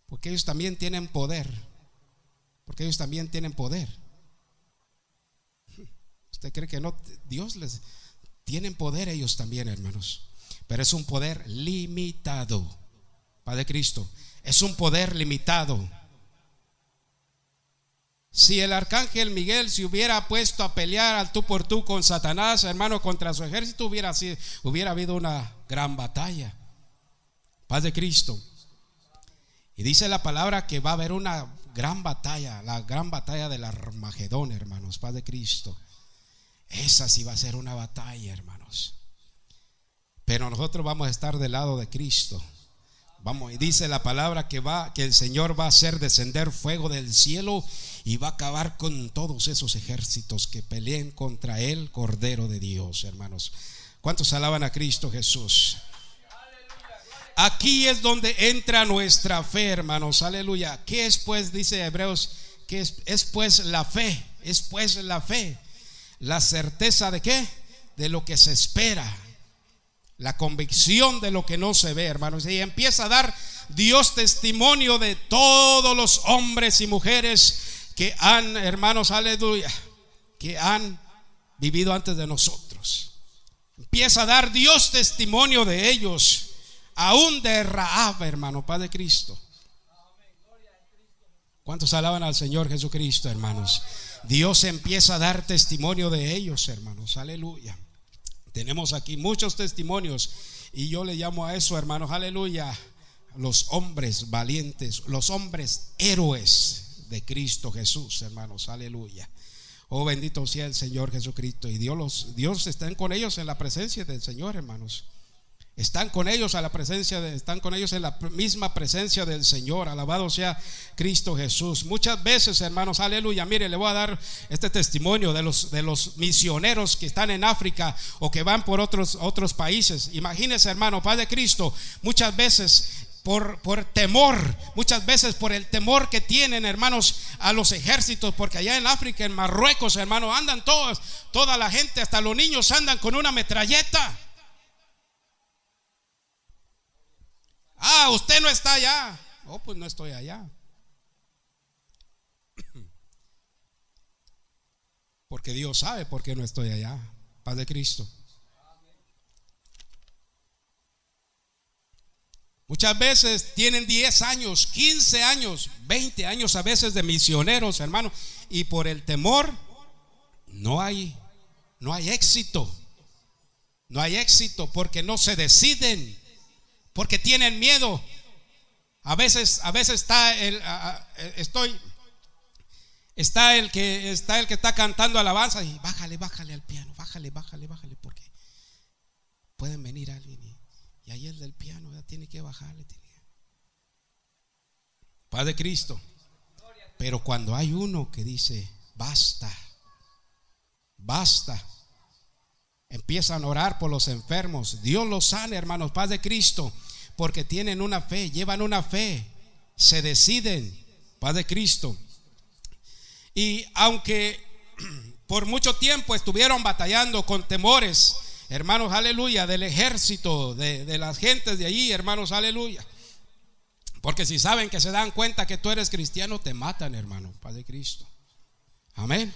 Porque ellos también tienen poder. Porque ellos también tienen poder. ¿Usted cree que no? Dios les tienen poder ellos también, hermanos. Pero es un poder limitado. Padre Cristo, es un poder limitado. Si el arcángel Miguel se hubiera puesto a pelear al tú por tú con Satanás, hermano, contra su ejército, hubiera, sido, hubiera habido una gran batalla. Paz de Cristo. Y dice la palabra que va a haber una gran batalla, la gran batalla del Armagedón, hermanos, paz de Cristo. Esa sí va a ser una batalla, hermanos. Pero nosotros vamos a estar del lado de Cristo. Vamos, y dice la palabra que va que el Señor va a hacer descender fuego del cielo y va a acabar con todos esos ejércitos que peleen contra el Cordero de Dios, hermanos. ¿Cuántos alaban a Cristo Jesús? Aquí es donde entra nuestra fe, hermanos. Aleluya. ¿Qué es pues, dice Hebreos, que es, es pues la fe? Es pues la fe. La certeza de qué? De lo que se espera. La convicción de lo que no se ve, hermanos. Y empieza a dar Dios testimonio de todos los hombres y mujeres que han, hermanos, aleluya, que han vivido antes de nosotros. Empieza a dar Dios testimonio de ellos, aún de Raab, hermano, Padre Cristo. ¿Cuántos alaban al Señor Jesucristo, hermanos? Dios empieza a dar testimonio de ellos, hermanos. Aleluya. Tenemos aquí muchos testimonios y yo le llamo a eso, hermanos, aleluya, los hombres valientes, los hombres héroes de Cristo Jesús, hermanos, aleluya. Oh, bendito sea el Señor Jesucristo. Y Dios, los, Dios está con ellos en la presencia del Señor, hermanos. Están con ellos a la presencia de, están con ellos en la misma presencia del Señor. Alabado sea Cristo Jesús. Muchas veces, hermanos, aleluya. Mire, le voy a dar este testimonio de los de los misioneros que están en África o que van por otros otros países. Imagínese, hermano, Padre Cristo, muchas veces por, por, temor, muchas veces por el temor que tienen, hermanos, a los ejércitos, porque allá en África, en Marruecos, hermanos, andan todos, toda la gente, hasta los niños andan con una metralleta. Ah, usted no está allá. Oh, pues no estoy allá. Porque Dios sabe por qué no estoy allá. Paz de Cristo. Muchas veces tienen 10 años, 15 años, 20 años a veces de misioneros, hermano, y por el temor no hay no hay éxito. No hay éxito porque no se deciden porque tienen miedo. A veces, a veces está el, estoy, está el que está el que está cantando alabanza y bájale, bájale al piano, bájale, bájale, bájale, porque pueden venir alguien y, ahí el del piano tiene que bajarle. Padre Cristo. Pero cuando hay uno que dice, basta, basta, Empiezan a orar por los enfermos. Dios los sana, hermanos, paz de Cristo, porque tienen una fe, llevan una fe, se deciden, paz de Cristo. Y aunque por mucho tiempo estuvieron batallando con temores, hermanos, aleluya, del ejército, de, de las gentes de allí, hermanos, aleluya. Porque si saben que se dan cuenta que tú eres cristiano, te matan, hermano, Padre Cristo. Amén.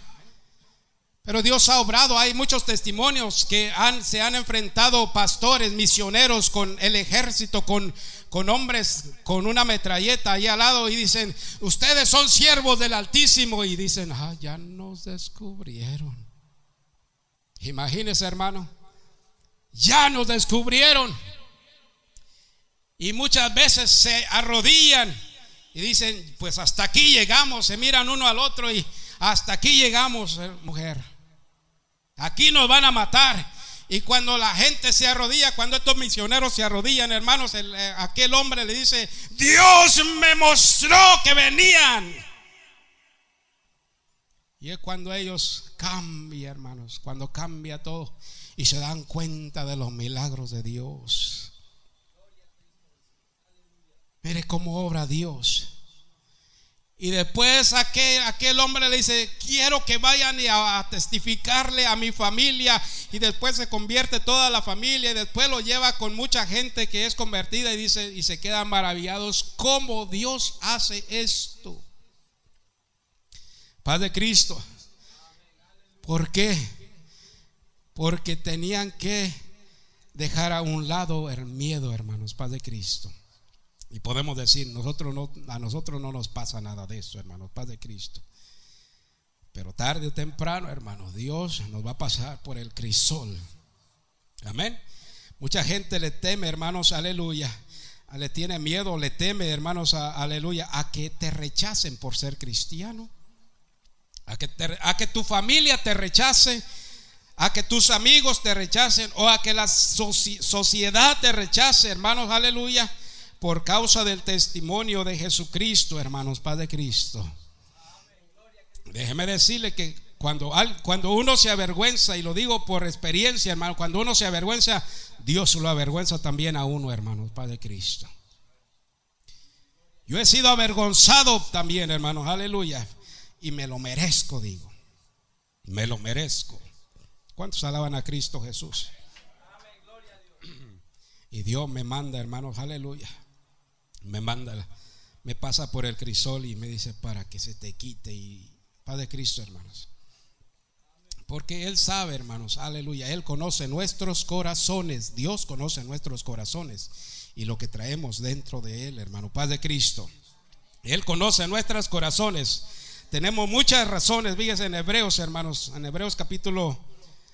Pero Dios ha obrado. Hay muchos testimonios que han, se han enfrentado pastores, misioneros con el ejército, con, hombres con una metralleta ahí al lado y dicen, ustedes son siervos del Altísimo. Y dicen, ah, ya nos descubrieron. Imagínese, hermano, ya nos descubrieron. Y muchas veces se arrodillan y dicen, pues hasta aquí llegamos, se miran uno al otro y hasta aquí llegamos, eh, mujer. Aquí nos van a matar. Y cuando la gente se arrodilla, cuando estos misioneros se arrodillan, hermanos, eh, aquel hombre le dice, Dios me mostró que venían. Y es cuando ellos cambian, hermanos, cuando cambia todo y se dan cuenta de los milagros de Dios. Mire cómo obra Dios. Y después aquel, aquel hombre le dice, quiero que vayan a, testificarle a mi familia. Y después se convierte toda la familia y después lo lleva con mucha gente que es convertida y dice, y se quedan maravillados cómo Dios hace esto. Paz de Cristo. ¿Por qué? Porque tenían que dejar a un lado el miedo, hermanos, paz de Cristo. Y podemos decir, nosotros no, a nosotros no nos pasa nada de eso, hermanos, paz de Cristo. Pero tarde o temprano, hermanos, Dios nos va a pasar por el crisol. Amén. Mucha gente le teme, hermanos, aleluya. Le tiene miedo, le teme, hermanos, aleluya, a que te rechacen por ser cristiano. A que, a que tu familia te rechace, a que tus amigos te rechacen o a que la sociedad te rechace, hermanos, aleluya por causa del testimonio de Jesucristo, hermanos, Padre Cristo. Déjeme decirle que cuando, cuando uno se avergüenza, y lo digo por experiencia, hermano, cuando uno se avergüenza, Dios lo avergüenza también a uno, hermanos, Padre Cristo. Yo he sido avergonzado también, hermanos, aleluya. Y me lo merezco, digo. Me lo merezco. ¿Cuántos alaban a Cristo Jesús? Y Dios me manda, hermanos, aleluya me manda, me pasa por el crisol y me dice para que se te quite y Padre Cristo, hermanos. Porque Él sabe, hermanos, aleluya, Él conoce nuestros corazones, Dios conoce nuestros corazones y lo que traemos dentro de Él, hermano, Padre Cristo. Él conoce nuestros corazones. Tenemos muchas razones, fíjense en Hebreos, hermanos, en Hebreos capítulo,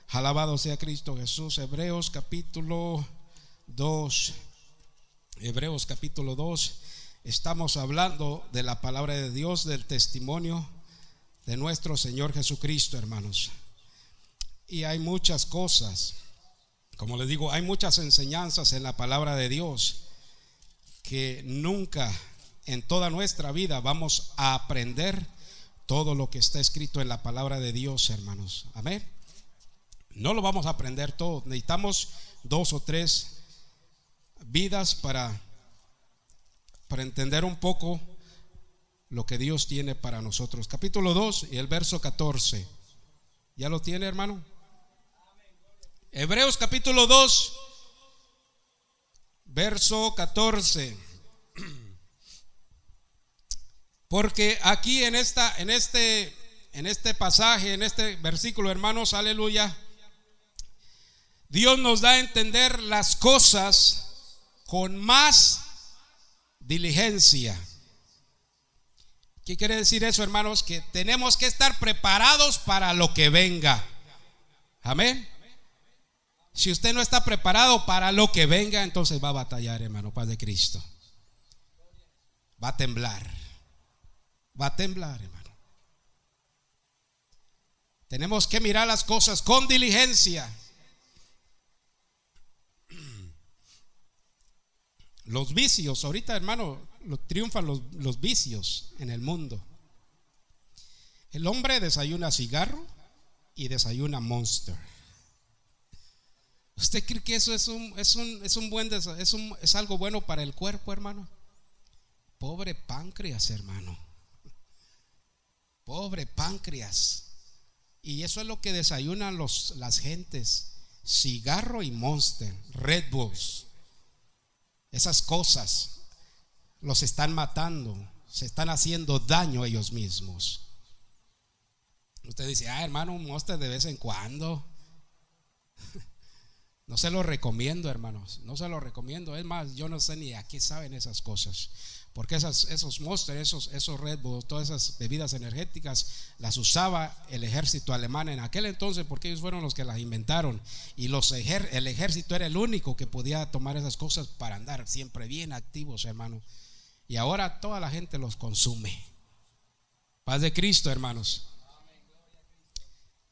alabado sea Cristo Jesús, Hebreos capítulo 2. Hebreos capítulo 2, estamos hablando de la palabra de Dios, del testimonio de nuestro Señor Jesucristo, hermanos. Y hay muchas cosas, como les digo, hay muchas enseñanzas en la palabra de Dios que nunca en toda nuestra vida vamos a aprender todo lo que está escrito en la palabra de Dios, hermanos. Amén. No lo vamos a aprender todo. Necesitamos dos o tres vidas para, para entender un poco lo que Dios tiene para nosotros. Capítulo 2 y el verso 14. ¿Ya lo tiene, hermano? Hebreos capítulo 2, verso 14. Porque aquí en esta en este en este pasaje, en este versículo, hermanos, aleluya, Dios nos da a entender las cosas con más diligencia. ¿Qué quiere decir eso, hermanos? Que tenemos que estar preparados para lo que venga. Amén. Si usted no está preparado para lo que venga, entonces va a batallar, hermano, Paz de Cristo. Va a temblar. Va a temblar, hermano. Tenemos que mirar las cosas con diligencia. Los vicios, ahorita hermano, triunfan los, los vicios en el mundo. El hombre desayuna cigarro y desayuna monster. ¿Usted cree que eso es un, es un, es un buen es, es algo bueno para el cuerpo, hermano? Pobre páncreas, hermano. Pobre páncreas. Y eso es lo que desayunan los, las gentes. Cigarro y monster, Red Bulls. Esas cosas los están matando, se están haciendo daño a ellos mismos. Usted dice, ah, hermano, un monster de vez en cuando. No se lo recomiendo, hermanos. No se lo recomiendo. Es más, yo no sé ni a qué saben esas cosas. Porque esas, esos monsters, esos, esos Red Bull, todas esas bebidas energéticas, las usaba el ejército alemán en aquel entonces, porque ellos fueron los que las inventaron. Y los el ejército era el único que podía tomar esas cosas para andar siempre bien activos, hermano. Y ahora toda la gente los consume. Paz de Cristo, hermanos.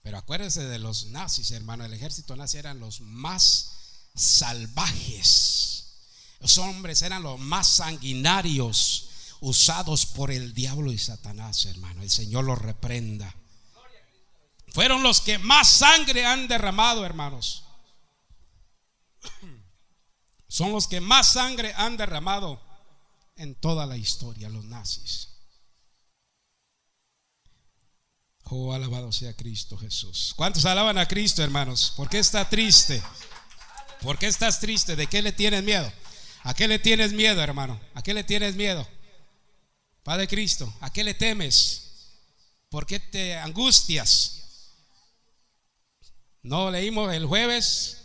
Pero acuérdense de los nazis, hermano. El ejército nazi eran los más salvajes los hombres eran los más sanguinarios usados por el diablo y Satanás, hermano. El Señor los reprenda. Fueron los que más sangre han derramado, hermanos. Son los que más sangre han derramado en toda la historia, los nazis. Oh, alabado sea Cristo Jesús. ¿Cuántos alaban a Cristo, hermanos? ¿Por qué está triste? ¿Por qué estás triste? ¿De qué le tienes miedo? ¿A qué le tienes miedo, hermano? ¿A qué le tienes miedo? Padre Cristo, ¿a qué le temes? ¿Por qué te angustias? No leímos el jueves.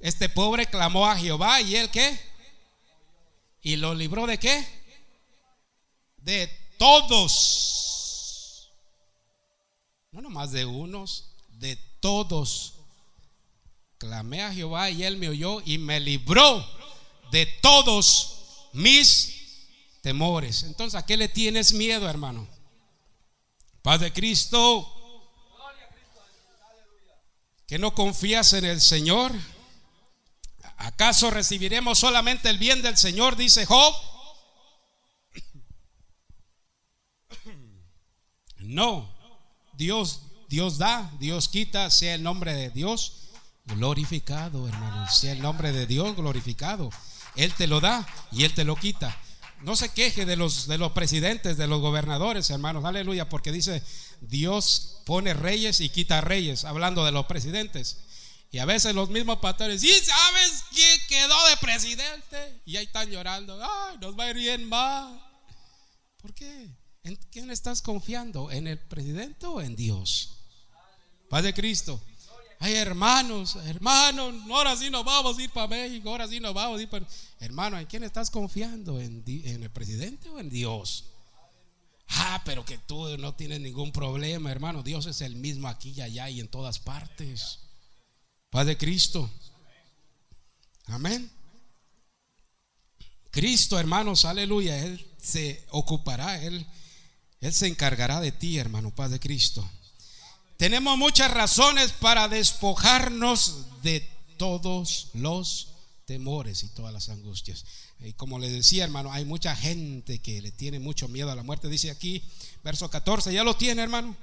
Este pobre clamó a Jehová y él qué? ¿Y lo libró de qué? De todos. No nomás de unos, de todos. Clamé a Jehová y él me oyó y me libró de todos mis temores. Entonces, ¿a qué le tienes miedo, hermano? Paz de Cristo. ¿Que no confías en el Señor? ¿Acaso recibiremos solamente el bien del Señor? Dice Job. No, Dios, Dios da, Dios quita, sea el nombre de Dios glorificado, hermano, sea el nombre de Dios glorificado. Él te lo da y Él te lo quita. No se queje de los, de los presidentes, de los gobernadores, hermanos, aleluya, porque dice, Dios pone reyes y quita reyes, hablando de los presidentes. Y a veces los mismos pastores, ¿y sabes quién quedó de presidente? Y ahí están llorando, ay, nos va a ir bien mal. ¿Por qué? ¿En quién estás confiando? ¿En el presidente o en Dios? Padre Cristo. Ay, hermanos, hermanos, ahora sí nos vamos a ir para México, ahora sí nos vamos a ir para... Hermano, ¿en quién estás confiando? ¿En, el presidente o en Dios? Ah, pero que tú no tienes ningún problema, hermano. Dios es el mismo aquí y allá y en todas partes. Padre Cristo. Amén. Cristo, hermanos, aleluya. Él se ocupará, Él, Él se encargará de ti, hermano, Padre Cristo. Tenemos muchas razones para despojarnos de todos los temores y todas las angustias. Y como le decía, hermano, hay mucha gente que le tiene mucho miedo a la muerte. Dice aquí, verso 14, ya lo tiene, hermano.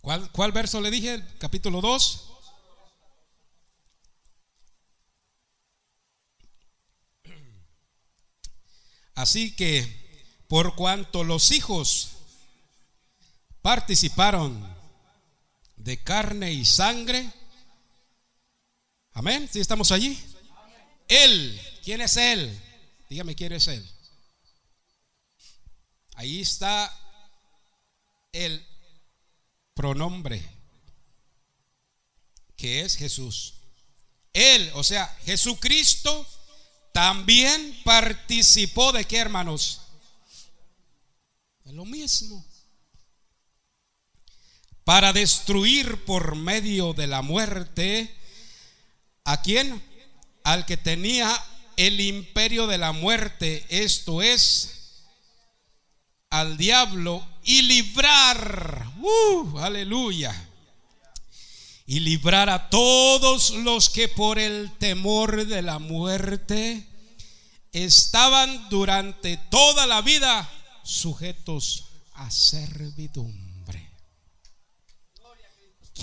¿Cuál, cuál verso le dije? capítulo 2. Así que, por cuanto los hijos participaron de carne y sangre. Amén. Si estamos allí. Él, ¿quién es Él? Dígame quién es Él. Ahí está el pronombre que es Jesús. Él, o sea, Jesucristo también participó de qué, hermanos? De lo mismo para destruir por medio de la muerte a quién? Al que tenía el imperio de la muerte, esto es, al diablo, y librar, uh, aleluya, y librar a todos los que por el temor de la muerte estaban durante toda la vida sujetos a servidumbre.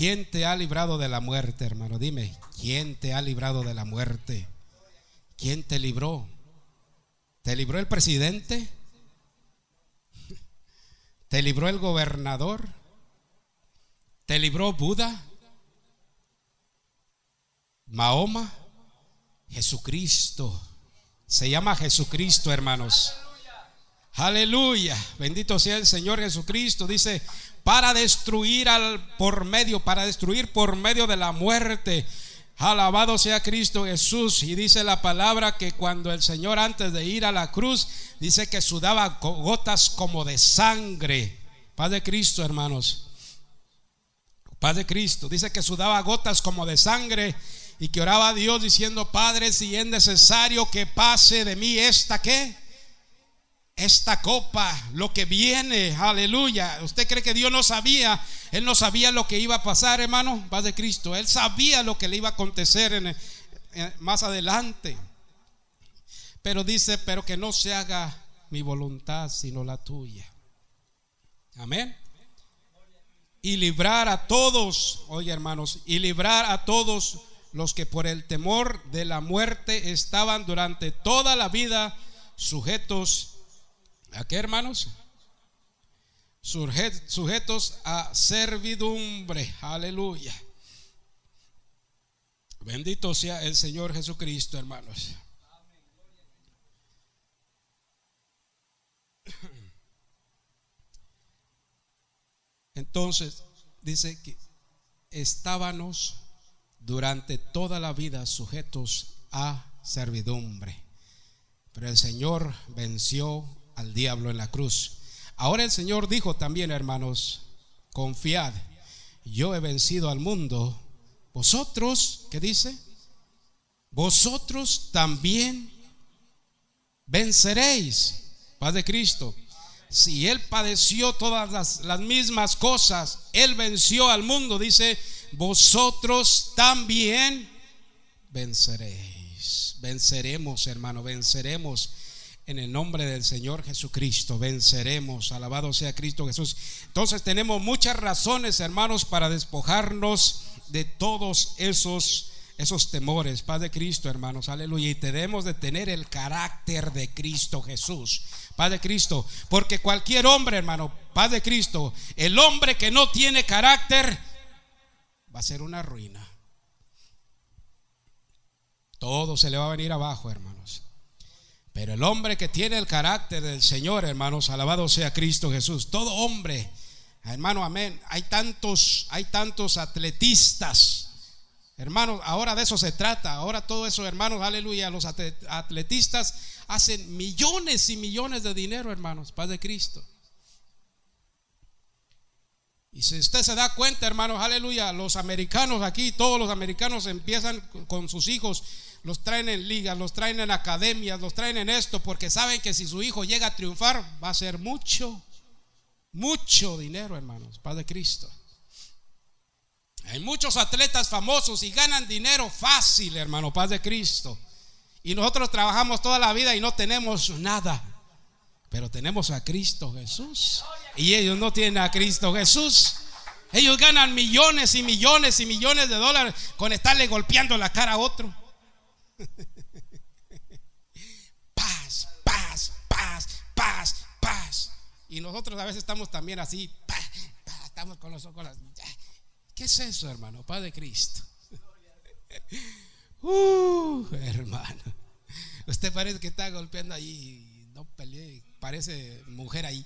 ¿Quién te ha librado de la muerte, hermano? Dime, ¿quién te ha librado de la muerte? ¿Quién te libró? ¿Te libró el presidente? ¿Te libró el gobernador? ¿Te libró Buda? ¿Mahoma? Jesucristo. Se llama Jesucristo, hermanos. Aleluya. Bendito sea el Señor Jesucristo. Dice, para destruir al por medio, para destruir por medio de la muerte. Alabado sea Cristo Jesús. Y dice la palabra que cuando el Señor antes de ir a la cruz, dice que sudaba gotas como de sangre. Paz de Cristo, hermanos. Paz de Cristo. Dice que sudaba gotas como de sangre y que oraba a Dios diciendo, Padre, si es necesario que pase de mí esta qué? Esta copa, lo que viene, aleluya. ¿Usted cree que Dios no sabía? Él no sabía lo que iba a pasar, hermano, paz de Cristo. Él sabía lo que le iba a acontecer en, más adelante. Pero dice, pero que no se haga mi voluntad, sino la tuya. Amén. Y librar a todos, oye hermanos, y librar a todos los que por el temor de la muerte estaban durante toda la vida sujetos ¿A qué hermanos? Sujetos a servidumbre. Aleluya. Bendito sea el Señor Jesucristo, hermanos. Entonces, dice que estábamos durante toda la vida sujetos a servidumbre. Pero el Señor venció al diablo en la cruz. Ahora el Señor dijo también, hermanos, confiad, yo he vencido al mundo. Vosotros, ¿qué dice? Vosotros también venceréis. Paz de Cristo. Si Él padeció todas las, las mismas cosas, Él venció al mundo, dice, vosotros también venceréis. Venceremos, hermano, venceremos en el nombre del Señor Jesucristo venceremos. Alabado sea Cristo Jesús. Entonces tenemos muchas razones, hermanos, para despojarnos de todos esos esos temores, paz de Cristo, hermanos, aleluya. Y tenemos de tener el carácter de Cristo Jesús, paz de Cristo. Porque cualquier hombre, hermano, paz de Cristo, el hombre que no tiene carácter va a ser una ruina. Todo se le va a venir abajo, hermanos. Pero el hombre que tiene el carácter del Señor, hermanos, alabado sea Cristo Jesús. Todo hombre, hermano, amén. Hay tantos, hay tantos atletistas. Hermanos, ahora de eso se trata. Ahora todo eso, hermanos, aleluya. Los atletistas hacen millones y millones de dinero, hermanos, paz de Cristo. Y si usted se da cuenta, hermanos, aleluya, los americanos aquí, todos los americanos empiezan con sus hijos los traen en ligas, los traen en academias, los traen en esto, porque saben que si su hijo llega a triunfar, va a ser mucho, mucho dinero, hermanos, Padre Cristo. Hay muchos atletas famosos y ganan dinero fácil, hermano, Padre Cristo. Y nosotros trabajamos toda la vida y no tenemos nada. Pero tenemos a Cristo Jesús. Y ellos no tienen a Cristo Jesús. Ellos ganan millones y millones y millones de dólares con estarle golpeando la cara a otro. Paz, paz, paz, paz, paz. Y nosotros a veces estamos también así, estamos con los ojos. ¿Qué es eso, hermano? Padre Cristo. Uh, hermano. Usted parece que está golpeando ahí. No peleé, parece mujer ahí.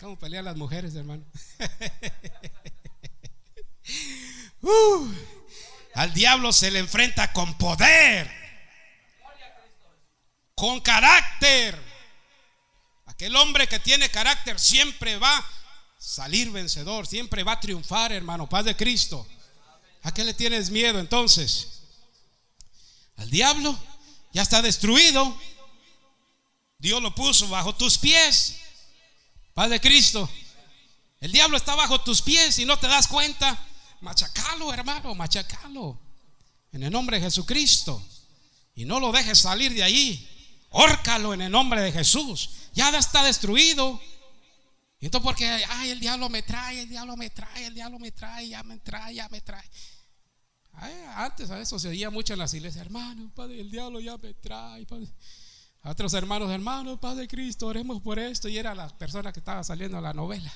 ¿Cómo pelean las mujeres, hermano? Uh, al diablo se le enfrenta con poder, con carácter. Aquel hombre que tiene carácter siempre va a salir vencedor, siempre va a triunfar, hermano, paz de Cristo. ¿A qué le tienes miedo entonces? Al diablo ya está destruido. Dios lo puso bajo tus pies. Paz de Cristo. El diablo está bajo tus pies y no te das cuenta. Machacalo, hermano, machacalo. En el nombre de Jesucristo. Y no lo dejes salir de ahí. Órcalo en el nombre de Jesús. Ya está destruido. Y entonces porque, ay, el diablo me trae, el diablo me trae, el diablo me trae, ya me trae, ya me trae. antes a eso se oía mucho en las iglesias, hermano, Padre, el diablo ya me trae. A otros hermanos, hermano, Padre Cristo, oremos por esto. Y era la persona que estaba saliendo a la novela.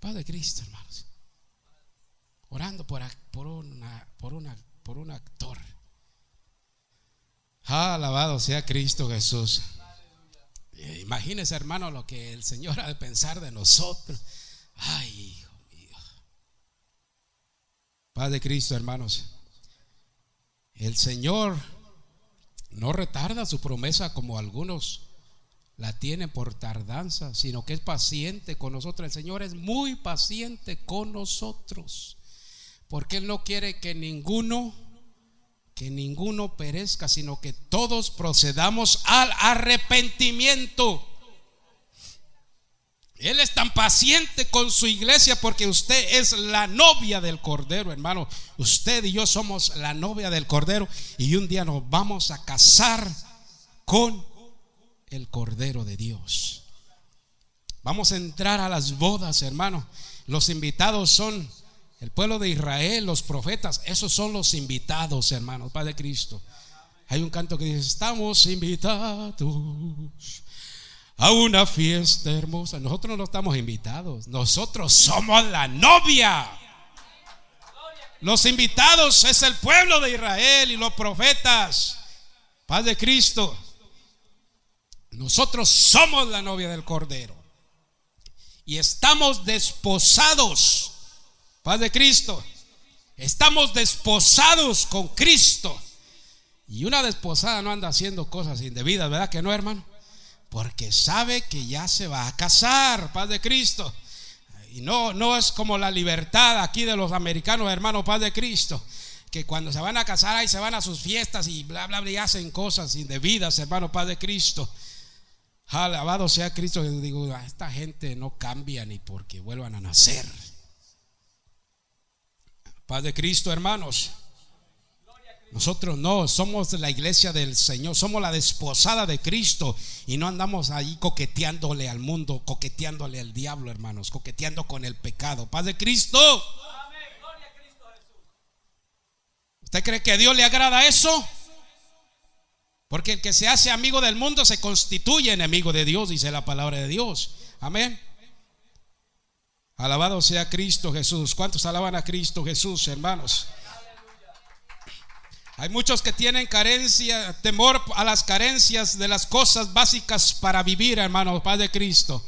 Padre Cristo, hermanos. Orando por, por, una, por, un actor. alabado sea Cristo Jesús. Eh, imagínese, hermano, lo que el Señor ha de pensar de nosotros. Ay, hijo mío. Padre Cristo, hermanos. El Señor no retarda su promesa como algunos la tienen por tardanza, sino que es paciente con nosotros. El Señor es muy paciente con nosotros, porque Él no quiere que ninguno, que ninguno perezca, sino que todos procedamos al arrepentimiento. Paciente con su iglesia porque usted es la novia del Cordero, hermano. Usted y yo somos la novia del Cordero y un día nos vamos a casar con el Cordero de Dios. Vamos a entrar a las bodas, hermano. Los invitados son el pueblo de Israel, los profetas. Esos son los invitados, hermano, Padre Cristo. Hay un canto que dice, estamos invitados a una fiesta hermosa. Nosotros no estamos invitados, nosotros somos la novia. Los invitados es el pueblo de Israel y los profetas. Paz de Cristo. Nosotros somos la novia del Cordero. Y estamos desposados. Paz de Cristo. Estamos desposados con Cristo. Y una desposada no anda haciendo cosas indebidas, ¿verdad que no, hermano? Porque sabe que ya se va a casar, paz de Cristo. Y no, no es como la libertad aquí de los americanos, hermano, paz de Cristo, que cuando se van a casar ahí se van a sus fiestas y bla, bla, bla, y hacen cosas indebidas, hermano, paz de Cristo. Alabado sea Cristo, que digo, esta gente no cambia ni porque vuelvan a nacer. Paz de Cristo, hermanos. Nosotros no, somos la iglesia del Señor, somos la desposada de Cristo y no andamos ahí coqueteándole al mundo, coqueteándole al diablo, hermanos, coqueteando con el pecado. Paz de Cristo. ¿Usted cree que a Dios le agrada eso? Porque el que se hace amigo del mundo se constituye enemigo de Dios, dice la palabra de Dios. Amén. Alabado sea Cristo Jesús. ¿Cuántos alaban a Cristo Jesús, hermanos? Hay muchos que tienen carencia, temor a las carencias de las cosas básicas para vivir, hermano, Padre Cristo.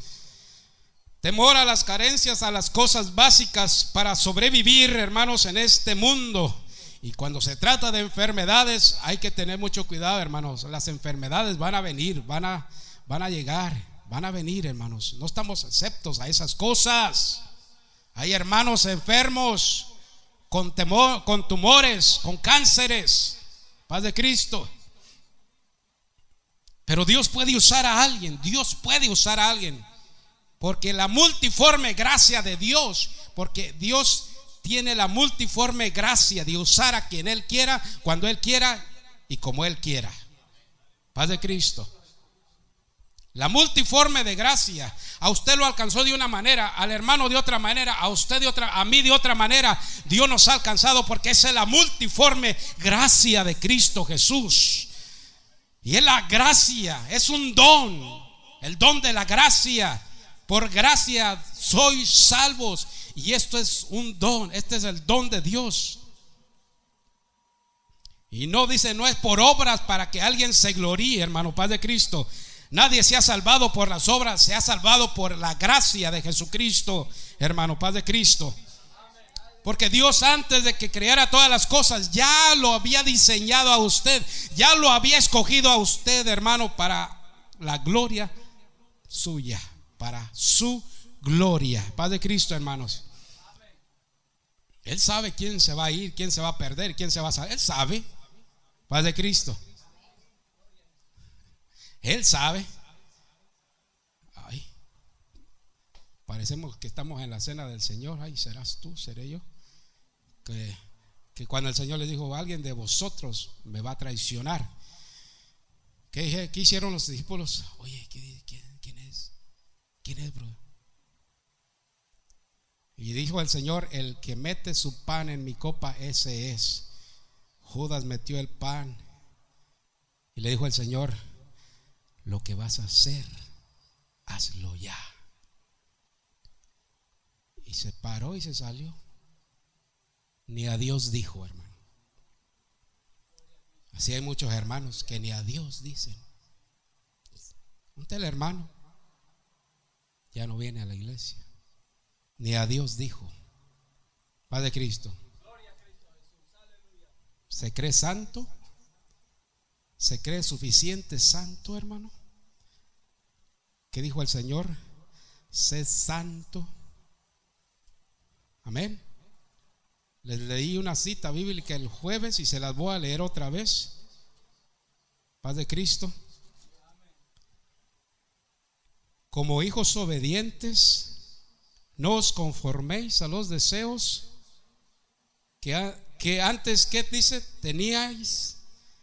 Temor a las carencias, a las cosas básicas para sobrevivir, hermanos, en este mundo. Y cuando se trata de enfermedades, hay que tener mucho cuidado, hermanos. Las enfermedades van a venir, van a, van a llegar, van a venir, hermanos. No estamos exceptos a esas cosas. Hay hermanos enfermos con temor, con tumores, con cánceres. Paz de Cristo. Pero Dios puede usar a alguien, Dios puede usar a alguien. Porque la multiforme gracia de Dios, porque Dios tiene la multiforme gracia de usar a quien Él quiera, cuando Él quiera y como Él quiera. Paz de Cristo. La multiforme de gracia. A usted lo alcanzó de una manera, al hermano de otra manera, a usted de otra, a mí de otra manera. Dios nos ha alcanzado porque esa es la multiforme gracia de Cristo Jesús. Y es la gracia, es un don, el don de la gracia. Por gracia sois salvos. Y esto es un don, este es el don de Dios. Y no dice, no es por obras para que alguien se gloríe, hermano Padre Cristo Nadie se ha salvado por las obras, se ha salvado por la gracia de Jesucristo, hermano, Padre Cristo. Porque Dios antes de que creara todas las cosas ya lo había diseñado a usted, ya lo había escogido a usted, hermano, para la gloria suya, para su gloria. Padre Cristo, hermanos. Él sabe quién se va a ir, quién se va a perder, quién se va a salir. Él sabe. Padre Cristo. Él sabe. Ay, parecemos que estamos en la cena del Señor. Ay, serás tú, seré yo. Que, cuando el Señor le dijo, alguien de vosotros me va a traicionar. ¿Qué, hicieron los discípulos? Oye, ¿quién, quién es? ¿Quién es, bro? Y dijo el Señor, el que mete su pan en mi copa, ese es. Judas metió el pan. Y le dijo el Señor, lo que vas a hacer, hazlo ya. Y se paró y se salió. Ni a Dios dijo, hermano. Así hay muchos hermanos que ni a Dios dicen. Un hermano ya no viene a la iglesia, ni a Dios dijo. Padre Cristo. ¿Se cree santo? ¿Se cree suficiente santo, hermano? ¿Qué dijo el Señor? Sé santo. Amén. Les leí una cita bíblica el jueves y se las voy a leer otra vez. Paz de Cristo. Como hijos obedientes, no os conforméis a los deseos que, que antes, ¿qué dice? Teníais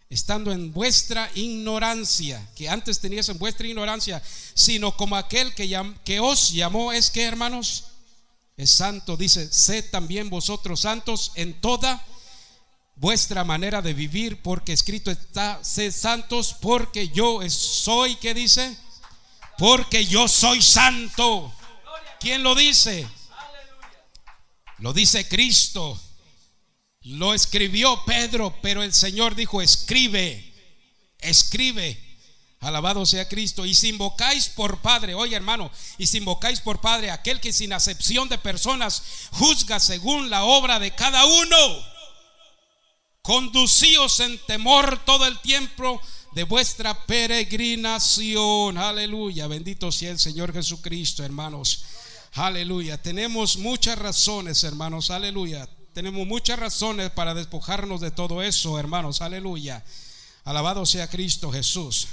estando en vuestra ignorancia, que antes teníais en vuestra ignorancia, sino como aquel que, que os llamó es que, hermanos, es santo. Dice, sed también vosotros santos en toda vuestra manera de vivir, porque escrito está, sed santos, porque yo soy, ¿qué dice? Porque yo soy santo. ¿Quién lo dice? Lo dice Cristo. Lo escribió Pedro, pero el Señor dijo, escribe, escribe. Alabado sea Cristo. Y si invocáis por Padre, oye hermano, y si invocáis por Padre aquel que sin acepción de personas juzga según la obra de cada uno, conducíos en temor todo el tiempo de vuestra peregrinación. Aleluya. Bendito sea el Señor Jesucristo, hermanos. Aleluya. Tenemos muchas razones, hermanos. Aleluya tenemos muchas razones para despojarnos de todo eso, hermanos. Aleluya. Alabado sea Cristo Jesús.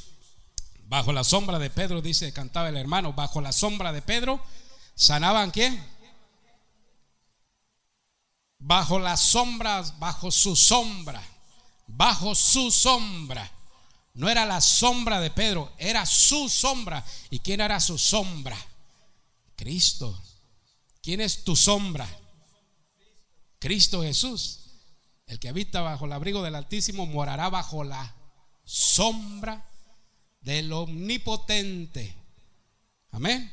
Bajo la sombra de Pedro, dice, cantaba el hermano, bajo la sombra de Pedro, ¿sanaban quién? Bajo las sombras, bajo su sombra, bajo su sombra. No era la sombra de Pedro, era su sombra. ¿Y quién era su sombra? Cristo. ¿Quién es tu sombra? Cristo Jesús. El que habita bajo el abrigo del Altísimo morará bajo la sombra del Omnipotente. Amén.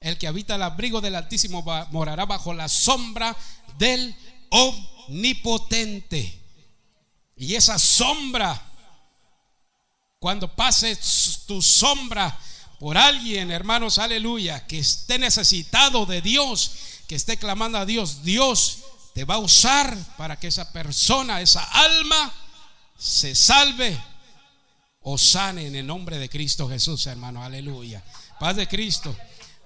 El que habita el abrigo del Altísimo morará bajo la sombra del Omnipotente. Y esa sombra, cuando pase tu sombra por alguien, hermanos, aleluya, que esté necesitado de Dios, que esté clamando a Dios, Dios te va a usar para que esa persona, esa alma, se salve o sane en el nombre de Cristo Jesús, hermano. Aleluya. Paz de Cristo.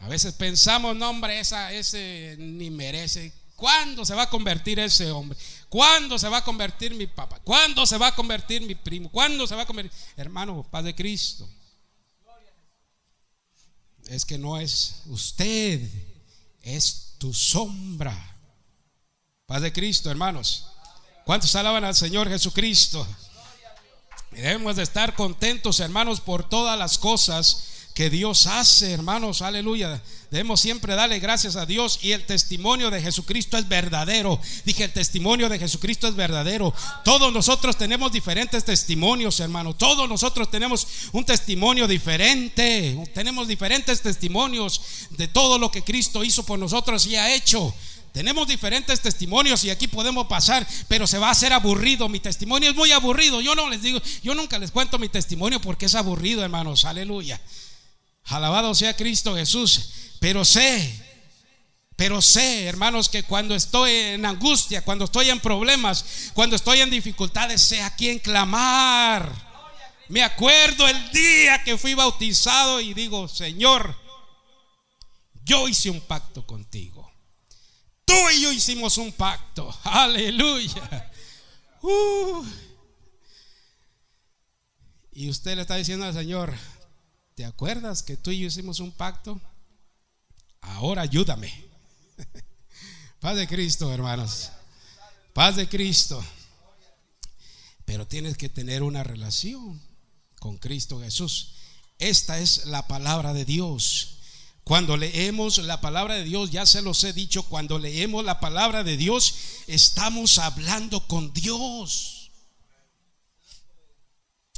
A veces pensamos, no, hombre, esa, ese ni merece. ¿Cuándo se va a convertir ese hombre? ¿Cuándo se va a convertir mi papá? ¿Cuándo se va a convertir mi primo? ¿Cuándo se va a convertir? Hermano, paz de Cristo. Es que no es usted, es tu sombra. Paz de Cristo, hermanos. ¿Cuántos alaban al Señor Jesucristo? Debemos de estar contentos, hermanos, por todas las cosas que Dios hace, hermanos, aleluya. Debemos siempre darle gracias a Dios y el testimonio de Jesucristo es verdadero. Dije, el testimonio de Jesucristo es verdadero. Todos nosotros tenemos diferentes testimonios, hermanos. Todos nosotros tenemos un testimonio diferente. Tenemos diferentes testimonios de todo lo que Cristo hizo por nosotros y ha hecho. Tenemos diferentes testimonios y aquí podemos pasar, pero se va a hacer aburrido. Mi testimonio es muy aburrido. Yo no les digo, yo nunca les cuento mi testimonio porque es aburrido, hermanos. Aleluya. Alabado sea Cristo Jesús. Pero sé, pero sé, hermanos, que cuando estoy en angustia, cuando estoy en problemas, cuando estoy en dificultades, sé a quién clamar. Me acuerdo el día que fui bautizado y digo, Señor, yo hice un pacto contigo. Tú y yo hicimos un pacto. Aleluya. Uh. Y usted le está diciendo al Señor, ¿te acuerdas que tú y yo hicimos un pacto? Ahora ayúdame. Paz de Cristo, hermanos. Paz de Cristo. Pero tienes que tener una relación con Cristo Jesús. Esta es la palabra de Dios. Cuando leemos la palabra de Dios, ya se los he dicho, cuando leemos la palabra de Dios, estamos hablando con Dios.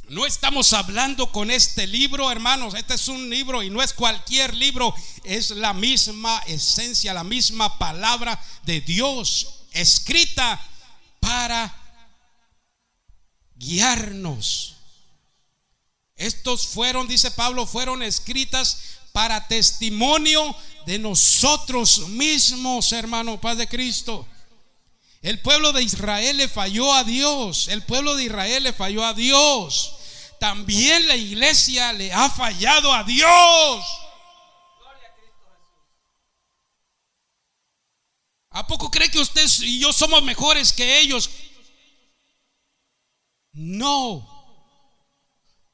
No estamos hablando con este libro, hermanos. Este es un libro y no es cualquier libro. Es la misma esencia, la misma palabra de Dios escrita para guiarnos Estos fueron, dice Pablo, fueron escritas para testimonio de nosotros mismos, hermano, paz de Cristo. El pueblo de Israel le falló a Dios. El pueblo de Israel le falló a Dios. También la iglesia le ha fallado a Dios. ¿A poco cree que usted y yo somos mejores que ellos? No.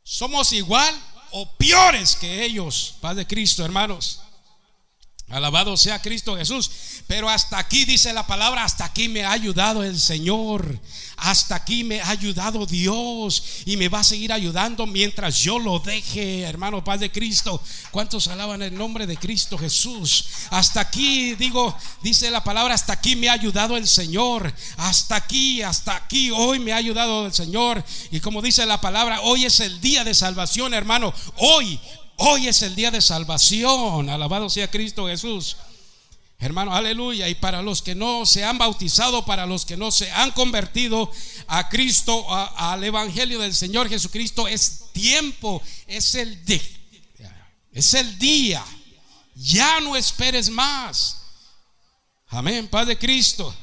Somos igual o peores que ellos. Paz de Cristo, hermanos. Alabado sea Cristo Jesús. Pero hasta aquí dice la palabra, hasta aquí me ha ayudado el Señor. Hasta aquí me ha ayudado Dios. Y me va a seguir ayudando mientras yo lo deje, hermano Paz de Cristo. ¿Cuántos alaban el nombre de Cristo Jesús? Hasta aquí, digo, dice la palabra, hasta aquí me ha ayudado el Señor. Hasta aquí, hasta aquí, hoy me ha ayudado el Señor. Y como dice la palabra, hoy es el día de salvación, hermano. Hoy, Hoy es el día de salvación. Alabado sea Cristo Jesús. Hermano, aleluya. Y para los que no se han bautizado, para los que no se han convertido a Cristo, al Evangelio del Señor Jesucristo, es tiempo, es el día. Es el día. Ya no esperes más. Amén, Padre Cristo.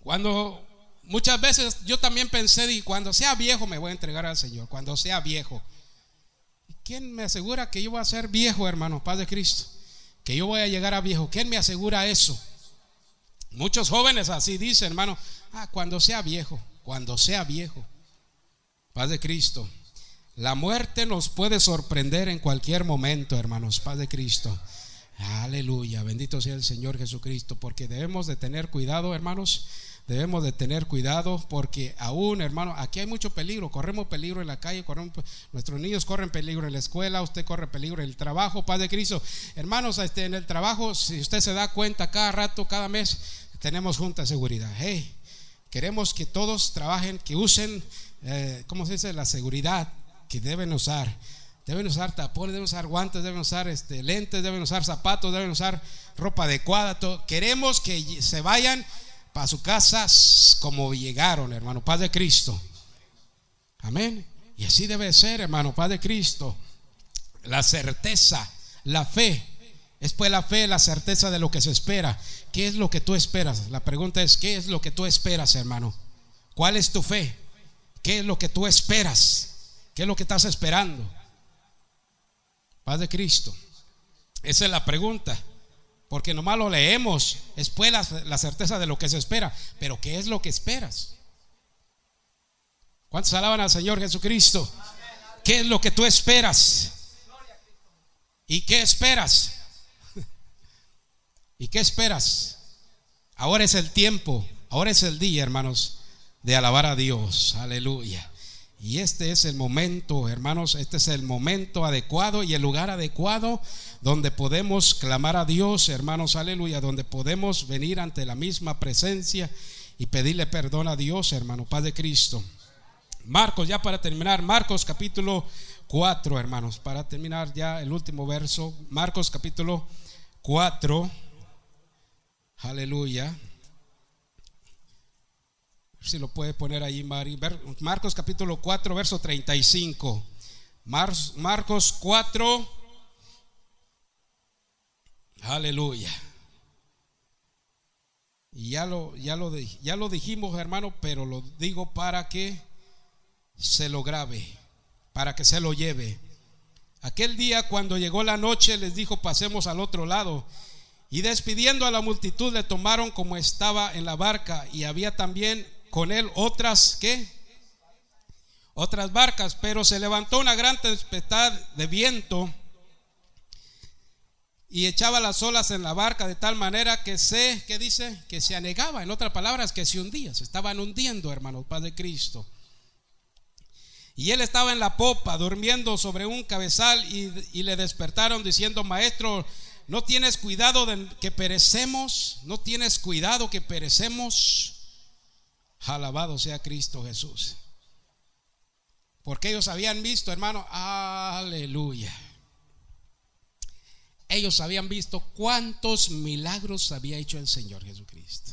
Cuando muchas veces yo también pensé, y cuando sea viejo me voy a entregar al Señor, cuando sea viejo. ¿Quién me asegura que yo voy a ser viejo, hermano, Paz de Cristo? Que yo voy a llegar a viejo. ¿Quién me asegura eso? Muchos jóvenes así dicen, hermano, ah, cuando sea viejo, cuando sea viejo. Paz de Cristo. La muerte nos puede sorprender en cualquier momento, hermanos, paz de Cristo. Aleluya, bendito sea el Señor Jesucristo, porque debemos de tener cuidado, hermanos, Debemos de tener cuidado porque aún, hermano, aquí hay mucho peligro. Corremos peligro en la calle, corremos, nuestros niños corren peligro en la escuela, usted corre peligro en el trabajo, Padre Cristo. Hermanos, este, en el trabajo, si usted se da cuenta, cada rato, cada mes, tenemos junta de seguridad. Hey, queremos que todos trabajen, que usen, eh, ¿cómo se dice? La seguridad que deben usar. Deben usar tapones, deben usar guantes, deben usar este, lentes, deben usar zapatos, deben usar ropa adecuada. Queremos que se vayan para su casa como llegaron, hermano, Padre Cristo. Amén. Y así debe ser, hermano, Padre Cristo. La certeza, la fe. Es pues la fe, la certeza de lo que se espera. ¿Qué es lo que tú esperas? La pregunta es, ¿qué es lo que tú esperas, hermano? ¿Cuál es tu fe? ¿Qué es lo que tú esperas? ¿Qué es lo que estás esperando? Padre Cristo. Esa es la pregunta. Porque nomás lo leemos, es pues la, certeza de lo que se espera. Pero ¿qué es lo que esperas? ¿Cuántos alaban al Señor Jesucristo? ¿Qué es lo que tú esperas? ¿Y qué esperas? ¿Y qué esperas? Ahora es el tiempo, ahora es el día, hermanos, de alabar a Dios. Aleluya. Y este es el momento, hermanos, este es el momento adecuado y el lugar adecuado donde podemos clamar a Dios, hermanos, aleluya, donde podemos venir ante la misma presencia y pedirle perdón a Dios, hermano, Padre Cristo. Marcos, ya para terminar, Marcos capítulo 4, hermanos, para terminar ya el último verso, Marcos capítulo 4, aleluya. Si lo puede poner ahí. Marcos capítulo 4, verso 35. Marcos 4. Aleluya. Y ya lo, ya, lo, ya lo dijimos, hermano, pero lo digo para que se lo grabe, para que se lo lleve. Aquel día cuando llegó la noche les dijo, pasemos al otro lado. Y despidiendo a la multitud le tomaron como estaba en la barca y había también con él otras, ¿qué? Otras barcas, pero se levantó una gran tempestad de viento y echaba las olas en la barca de tal manera que se, ¿qué dice? Que se anegaba, en otras palabras, que se hundía, se estaban hundiendo, hermanos, Padre Cristo. Y él estaba en la popa, durmiendo sobre un cabezal, y, y, le despertaron diciendo, maestro, ¿no tienes cuidado de que perecemos? ¿No tienes cuidado que perecemos? Alabado sea Cristo Jesús. Porque ellos habían visto, hermano, aleluya. Ellos habían visto cuántos milagros había hecho el Señor Jesucristo.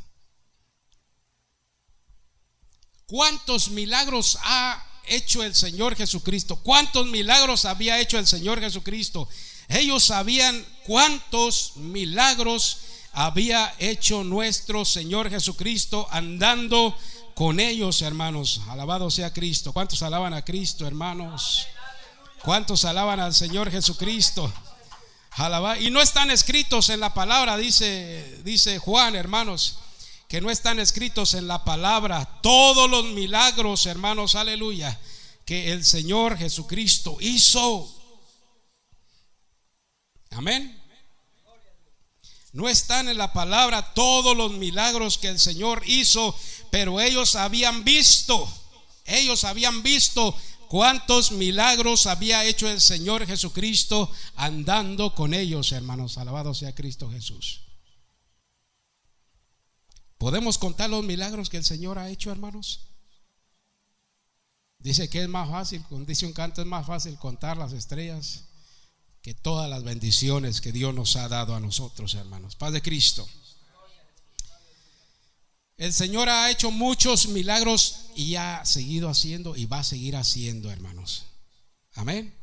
¿Cuántos milagros ha hecho el Señor Jesucristo? ¿Cuántos milagros había hecho el Señor Jesucristo? Ellos sabían cuántos milagros había hecho nuestro Señor Jesucristo andando con ellos, hermanos. Alabado sea Cristo. ¿Cuántos alaban a Cristo, hermanos? ¿Cuántos alaban al Señor Jesucristo? Y no están escritos en la palabra, dice, dice Juan, hermanos, que no están escritos en la palabra todos los milagros, hermanos, aleluya, que el Señor Jesucristo hizo. Amén. No están en la palabra todos los milagros que el Señor hizo, pero ellos habían visto, ellos habían visto cuántos milagros había hecho el Señor Jesucristo andando con ellos, hermanos. Alabado sea Cristo Jesús. ¿Podemos contar los milagros que el Señor ha hecho, hermanos? Dice que es más fácil, dice un canto, es más fácil contar las estrellas que todas las bendiciones que Dios nos ha dado a nosotros, hermanos. Paz de Cristo. El Señor ha hecho muchos milagros y ha seguido haciendo y va a seguir haciendo, hermanos. Amén.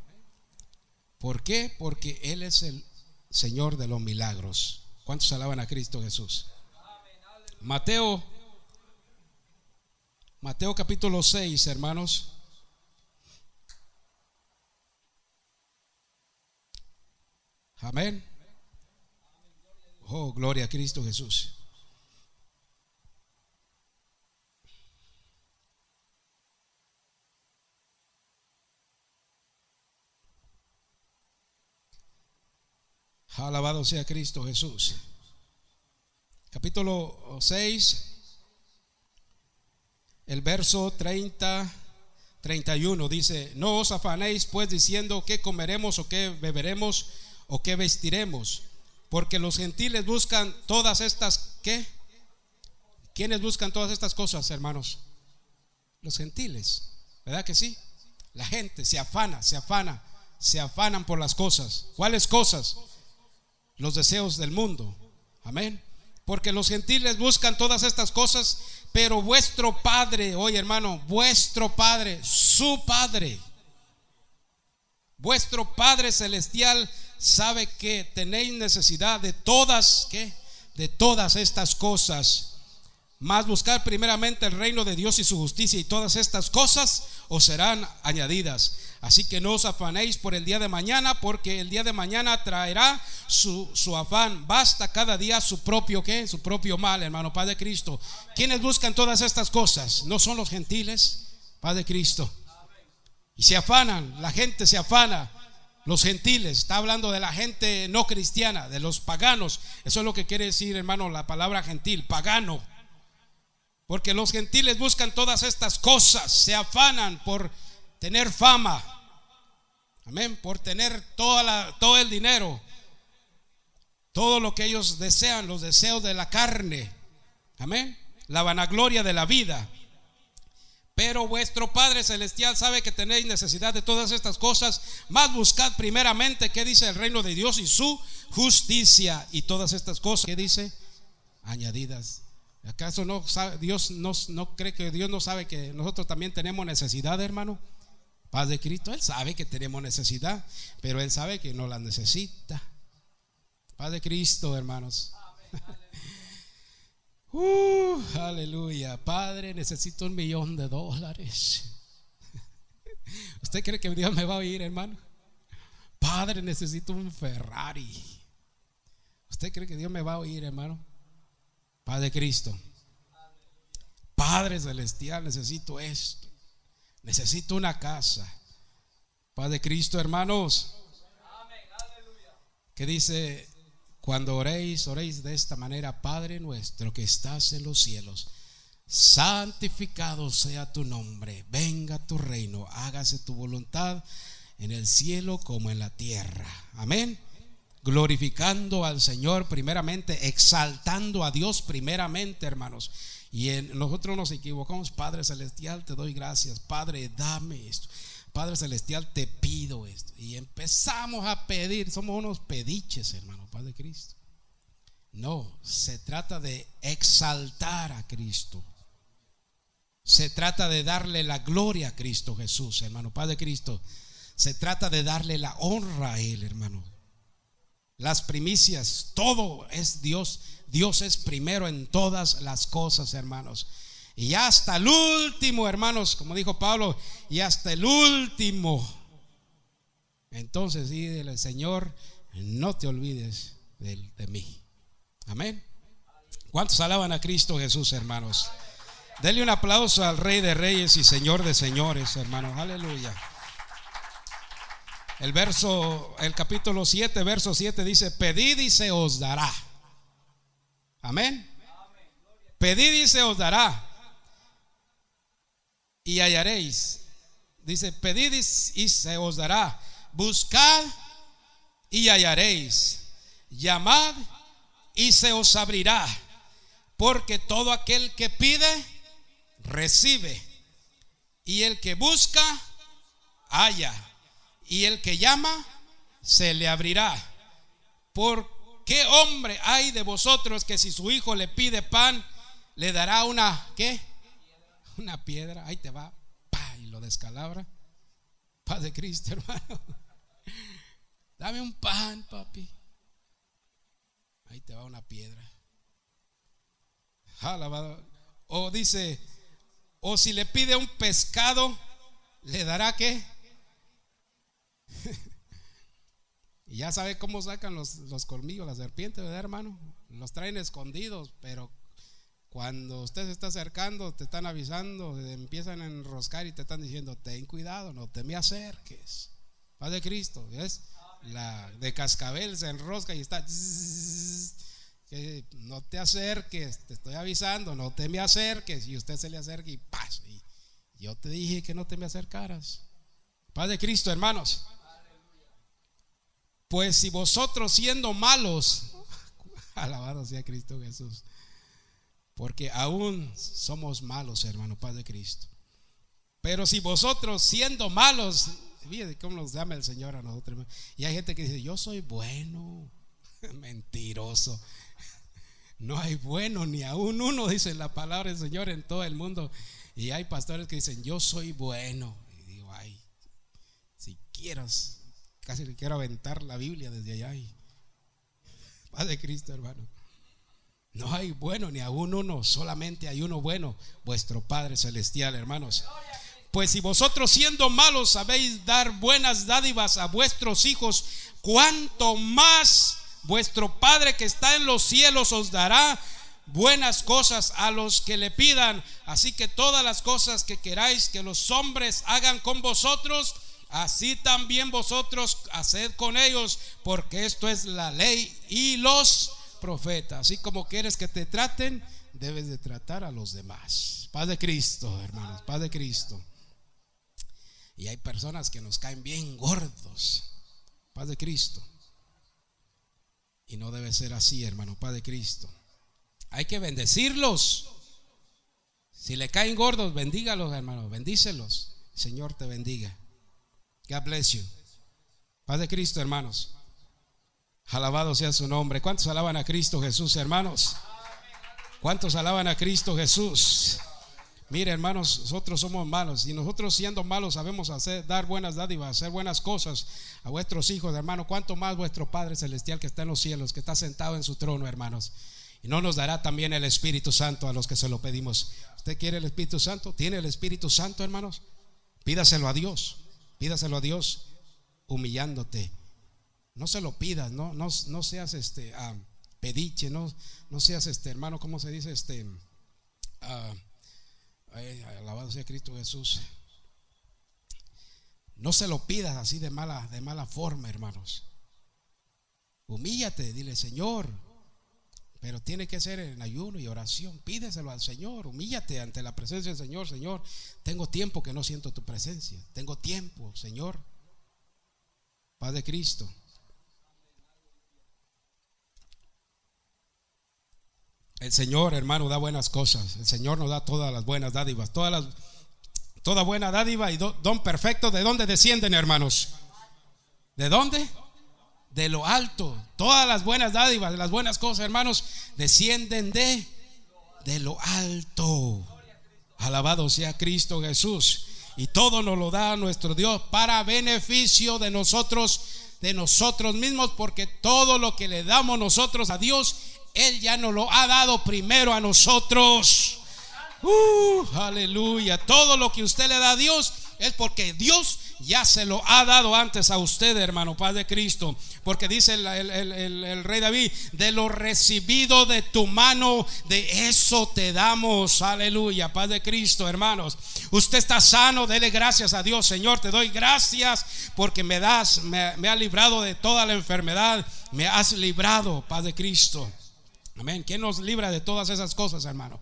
¿Por qué? Porque Él es el Señor de los milagros. ¿Cuántos alaban a Cristo Jesús? Mateo, Mateo capítulo 6, hermanos. Amén. Oh, gloria a Cristo Jesús. Alabado sea Cristo Jesús. Capítulo 6, el verso 30, 31 dice, no os afanéis pues diciendo qué comeremos o qué beberemos o qué vestiremos, porque los gentiles buscan todas estas, ¿qué? ¿Quiénes buscan todas estas cosas, hermanos? Los gentiles, ¿verdad que sí? La gente se afana, se afana, se afanan por las cosas. ¿Cuáles cosas? los deseos del mundo. Amén. Porque los gentiles buscan todas estas cosas, pero vuestro Padre, oye hermano, vuestro Padre, su Padre, vuestro Padre celestial sabe que tenéis necesidad de todas, ¿qué? De todas estas cosas. Más buscar primeramente el reino de Dios y su justicia y todas estas cosas os serán añadidas. Así que no os afanéis por el día de mañana, porque el día de mañana traerá su, afán. Basta cada día su propio qué, su propio mal, hermano Padre Cristo. ¿Quiénes buscan todas estas cosas? ¿No son los gentiles? Padre Cristo. Y se afanan, la gente se afana. Los gentiles, está hablando de la gente no cristiana, de los paganos. Eso es lo que quiere decir, hermano, la palabra gentil, pagano. Porque los gentiles buscan todas estas cosas, se afanan por tener fama, Amén. Por tener toda la, todo el dinero. Todo lo que ellos desean, los deseos de la carne. Amén. La vanagloria de la vida. Pero vuestro Padre Celestial sabe que tenéis necesidad de todas estas cosas. Más buscad primeramente qué dice el reino de Dios y su justicia. Y todas estas cosas, ¿qué dice? Añadidas. ¿Acaso no sabe, Dios no, no cree que Dios no sabe que nosotros también tenemos necesidad, hermano? Paz de Cristo, Él sabe que tenemos necesidad, pero Él sabe que no la necesita. Paz de Cristo, hermanos. Uh, aleluya. Padre, necesito un millón de dólares. ¿Usted cree que Dios me va a oír, hermano? Padre, necesito un Ferrari. ¿Usted cree que Dios me va a oír, hermano? Padre Cristo. Padre celestial, necesito esto. Necesito una casa. Padre Cristo, hermanos. Que dice, cuando oréis, oréis de esta manera, Padre nuestro que estás en los cielos, santificado sea tu nombre, venga tu reino, hágase tu voluntad en el cielo como en la tierra. Amén. Glorificando al Señor primeramente, exaltando a Dios primeramente, hermanos. Y en, nosotros nos equivocamos, Padre Celestial, te doy gracias. Padre, dame esto. Padre Celestial, te pido esto. Y empezamos a pedir, somos unos pediches, hermano, Padre Cristo. No, se trata de exaltar a Cristo. Se trata de darle la gloria a Cristo Jesús, hermano, Padre Cristo. Se trata de darle la honra a Él, hermano. Las primicias, todo es Dios. Dios es primero en todas las cosas, hermanos. Y hasta el último, hermanos, como dijo Pablo, y hasta el último. Entonces, el Señor, no te olvides de, de mí. Amén. ¿Cuántos alaban a Cristo Jesús, hermanos? Denle un aplauso al Rey de Reyes y Señor de Señores, hermanos. Aleluya. El verso, el capítulo 7, verso 7 dice, pedid y se os dará. Amén. Pedid y se os dará. Y hallaréis. Dice, pedid y se os dará. Buscad y hallaréis. Llamad y se os abrirá. Porque todo aquel que pide, recibe. Y el que busca, halla. Y el que llama, se le abrirá. ¿Por qué hombre hay de vosotros que si su hijo le pide pan, le dará una, ¿qué? Una piedra. Ahí te va. Pa, y lo descalabra. Paz de Cristo, hermano. Dame un pan, papi. Ahí te va una piedra. O dice, o si le pide un pescado, ¿le dará qué? y ya sabe cómo sacan los, los colmillos, las serpientes, ¿verdad, hermano? Los traen escondidos, pero cuando usted se está acercando, te están avisando, empiezan a enroscar y te están diciendo, ten cuidado, no te me acerques. Paz de Cristo, ¿ves? La de cascabel se enrosca y está no te acerques, te estoy avisando, no te me acerques. Y usted se le acerca y paz. Y yo te dije que no te me acercaras. Paz de Cristo, hermanos. Pues si vosotros siendo malos, alabado sea Cristo Jesús, porque aún somos malos, hermano, Paz de Cristo. Pero si vosotros siendo malos, fíjate cómo nos llama el Señor a nosotros. Y hay gente que dice, yo soy bueno, mentiroso. No hay bueno ni aún uno, dice la palabra del Señor en todo el mundo. Y hay pastores que dicen, yo soy bueno. Y digo, ay, si quieras, casi le quiero aventar la Biblia desde allá. Padre Cristo, hermano. No hay bueno ni aún uno, solamente hay uno bueno, vuestro Padre Celestial, hermanos. Pues si vosotros siendo malos sabéis dar buenas dádivas a vuestros hijos, cuánto más vuestro Padre que está en los cielos os dará buenas cosas a los que le pidan. Así que todas las cosas que queráis que los hombres hagan con vosotros, así también vosotros haced con ellos, porque esto es la ley y los profetas. Así como quieres que te traten, debes de tratar a los demás. Paz de Cristo, hermanos, paz de Cristo. Y hay personas que nos caen bien gordos. Paz de Cristo. Y no debe ser así, hermano, Padre Cristo. Hay que bendecirlos. Si le caen gordos, bendígalos, hermano, bendícelos. Señor te bendiga. God bless you. Padre Cristo, hermanos. Alabado sea su nombre. ¿Cuántos alaban a Cristo Jesús, hermanos? ¿Cuántos alaban a Cristo Jesús? Mire, hermanos, nosotros somos malos y nosotros siendo malos sabemos hacer, dar buenas dádivas, hacer buenas cosas a vuestros hijos, hermano. Cuánto más vuestro Padre Celestial que está en los cielos, que está sentado en su trono, hermanos. Y no nos dará también el Espíritu Santo a los que se lo pedimos. ¿Usted quiere el Espíritu Santo? ¿Tiene el Espíritu Santo, hermanos? Pídaselo a Dios. Pídaselo a Dios humillándote. No se lo pidas, no, no, no seas este ah, pediche, no, no seas este hermano, ¿cómo se dice? Este. Uh, alabado sea Cristo Jesús. No se lo pidas así de mala, de mala forma, hermanos. Humíllate, dile, Señor. Pero tiene que ser en ayuno y oración. Pídeselo al Señor. Humíllate ante la presencia del Señor. Señor, tengo tiempo que no siento tu presencia. Tengo tiempo, Señor. Paz de Cristo. El Señor, hermano, da buenas cosas. El Señor nos da todas las buenas dádivas. Todas las, toda buena dádiva y don perfecto. ¿De dónde descienden, hermanos? ¿De dónde? De lo alto. Todas las buenas dádivas, las buenas cosas, hermanos, descienden de, de lo alto. Alabado sea Cristo Jesús. Y todo nos lo da nuestro Dios para beneficio de nosotros, de nosotros mismos, porque todo lo que le damos nosotros a Dios, Él ya nos lo ha dado primero a nosotros. Uh, aleluya. Todo lo que usted le da a Dios es porque Dios ya se lo ha dado antes a usted, hermano, Padre Cristo. Porque dice el, rey David, de lo recibido de tu mano, de eso te damos. Aleluya, Padre Cristo, hermanos. Usted está sano, dele gracias a Dios, Señor. Te doy gracias porque me das, me, me has librado de toda la enfermedad. Me has librado, Padre Cristo. Amén. ¿Quién nos libra de todas esas cosas, hermano?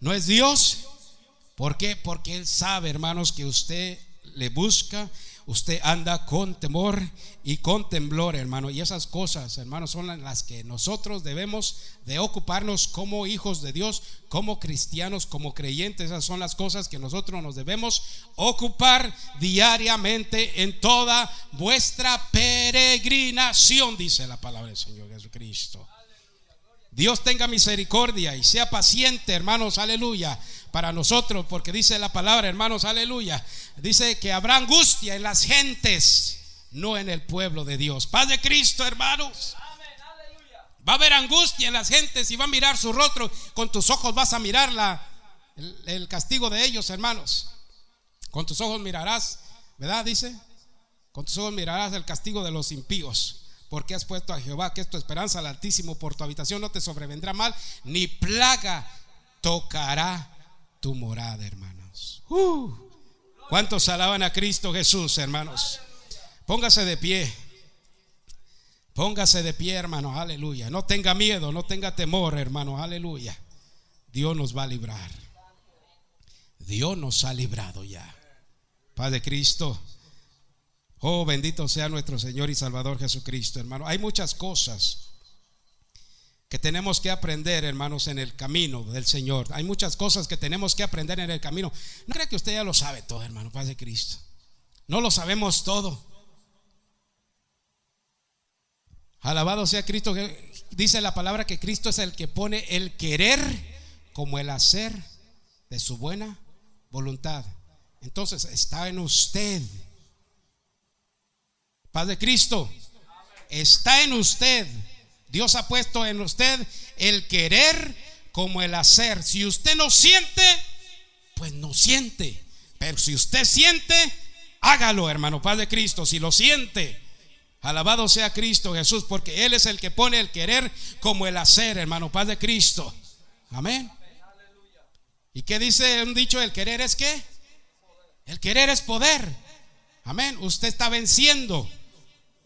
¿No es Dios? ¿Por qué? Porque Él sabe, hermanos, que usted le busca, usted anda con temor y con temblor, hermano. Y esas cosas, hermanos, son las que nosotros debemos de ocuparnos como hijos de Dios, como cristianos, como creyentes. Esas son las cosas que nosotros nos debemos ocupar diariamente en toda vuestra peregrinación, dice la palabra del Señor Jesucristo. Dios tenga misericordia y sea paciente, hermanos, aleluya, para nosotros, porque dice la palabra, hermanos, aleluya. Dice que habrá angustia en las gentes, no en el pueblo de Dios. Paz de Cristo, hermanos. Va a haber angustia en las gentes y va a mirar su rostro. Con tus ojos vas a mirar la, el, castigo de ellos, hermanos. Con tus ojos mirarás, ¿verdad? Dice. Con tus ojos mirarás el castigo de los impíos porque has puesto a Jehová, que es tu esperanza al Altísimo, por tu habitación no te sobrevendrá mal, ni plaga tocará tu morada, hermanos. Uh, ¿Cuántos alaban a Cristo Jesús, hermanos? Póngase de pie. Póngase de pie, hermanos, aleluya. No tenga miedo, no tenga temor, hermanos, aleluya. Dios nos va a librar. Dios nos ha librado ya. Padre Cristo. Oh, bendito sea nuestro Señor y Salvador Jesucristo, hermano. Hay muchas cosas que tenemos que aprender, hermanos, en el camino del Señor. Hay muchas cosas que tenemos que aprender en el camino. No creo que usted ya lo sabe todo, hermano, Paz de Cristo. No lo sabemos todo. Alabado sea Cristo. Dice la palabra que Cristo es el que pone el querer como el hacer de su buena voluntad. Entonces está en usted Paz de Cristo. Está en usted. Dios ha puesto en usted el querer como el hacer. Si usted no siente, pues no siente. Pero si usted siente, hágalo, hermano. Paz de Cristo. Si lo siente, alabado sea Cristo Jesús, porque Él es el que pone el querer como el hacer, hermano. Paz de Cristo. Amén. ¿Y qué dice un dicho? El querer es qué? El querer es poder. Amén. Usted está venciendo.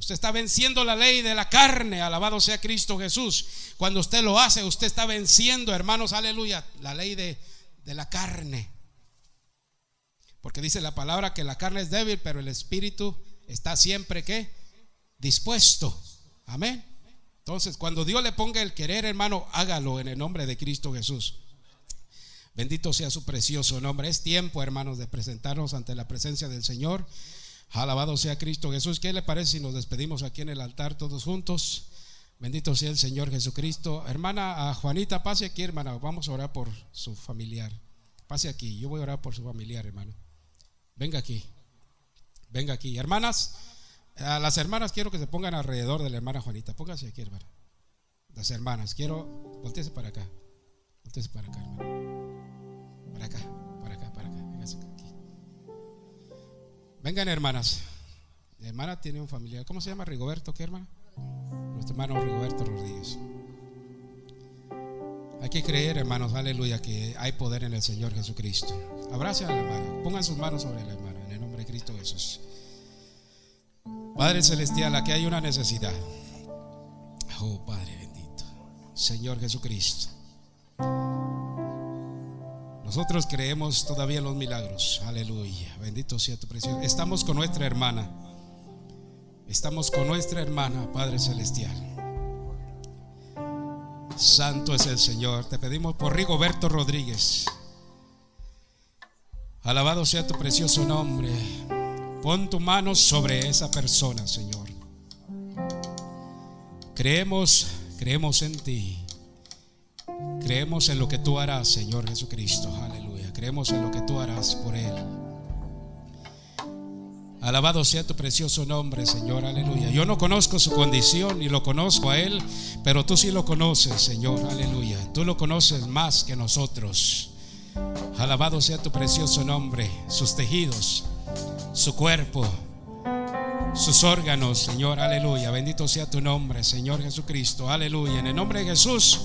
Usted está venciendo la ley de la carne, alabado sea Cristo Jesús. Cuando usted lo hace, usted está venciendo, hermanos, aleluya, la ley de, de la carne. Porque dice la palabra que la carne es débil, pero el espíritu está siempre que dispuesto. Amén. Entonces, cuando Dios le ponga el querer, hermano, hágalo en el nombre de Cristo Jesús. Bendito sea su precioso nombre. Es tiempo, hermanos, de presentarnos ante la presencia del Señor. Alabado sea Cristo Jesús. ¿Qué le parece si nos despedimos aquí en el altar todos juntos? Bendito sea el Señor Jesucristo. Hermana Juanita, pase aquí, hermana. Vamos a orar por su familiar. Pase aquí. Yo voy a orar por su familiar, hermano. Venga aquí. Venga aquí. Hermanas, a las hermanas quiero que se pongan alrededor de la hermana Juanita. Póngase aquí, hermana. Las hermanas, quiero. Voltese para acá. Voltese para acá, hermano. Para acá. Vengan, hermanas. Mi hermana tiene un familiar. ¿Cómo se llama? Rigoberto, ¿qué hermano? Nuestro hermano Rigoberto Rodríguez. Hay que creer, hermanos, aleluya, que hay poder en el Señor Jesucristo. Abracen a la hermana. Pongan sus manos sobre la hermana en el nombre de Cristo Jesús. Padre Celestial, aquí hay una necesidad. Oh, Padre bendito. Señor Jesucristo. Nosotros creemos todavía en los milagros. Aleluya. Bendito sea tu presencia. Estamos con nuestra hermana. Estamos con nuestra hermana, Padre Celestial. Santo es el Señor. Te pedimos por Rigoberto Rodríguez. Alabado sea tu precioso nombre. Pon tu mano sobre esa persona, Señor. Creemos, creemos en ti. Creemos en lo que tú harás, Señor Jesucristo. Aleluya. creemos en lo que tú harás por Él. Alabado sea tu precioso nombre, Señor, aleluya. Yo no conozco su condición ni lo conozco a Él, pero tú sí lo conoces, Señor, aleluya. Tú lo conoces más que nosotros. Alabado sea tu precioso nombre, sus tejidos, su cuerpo, sus órganos, Señor, aleluya. Bendito sea tu nombre, Señor Jesucristo, aleluya. En el nombre de Jesús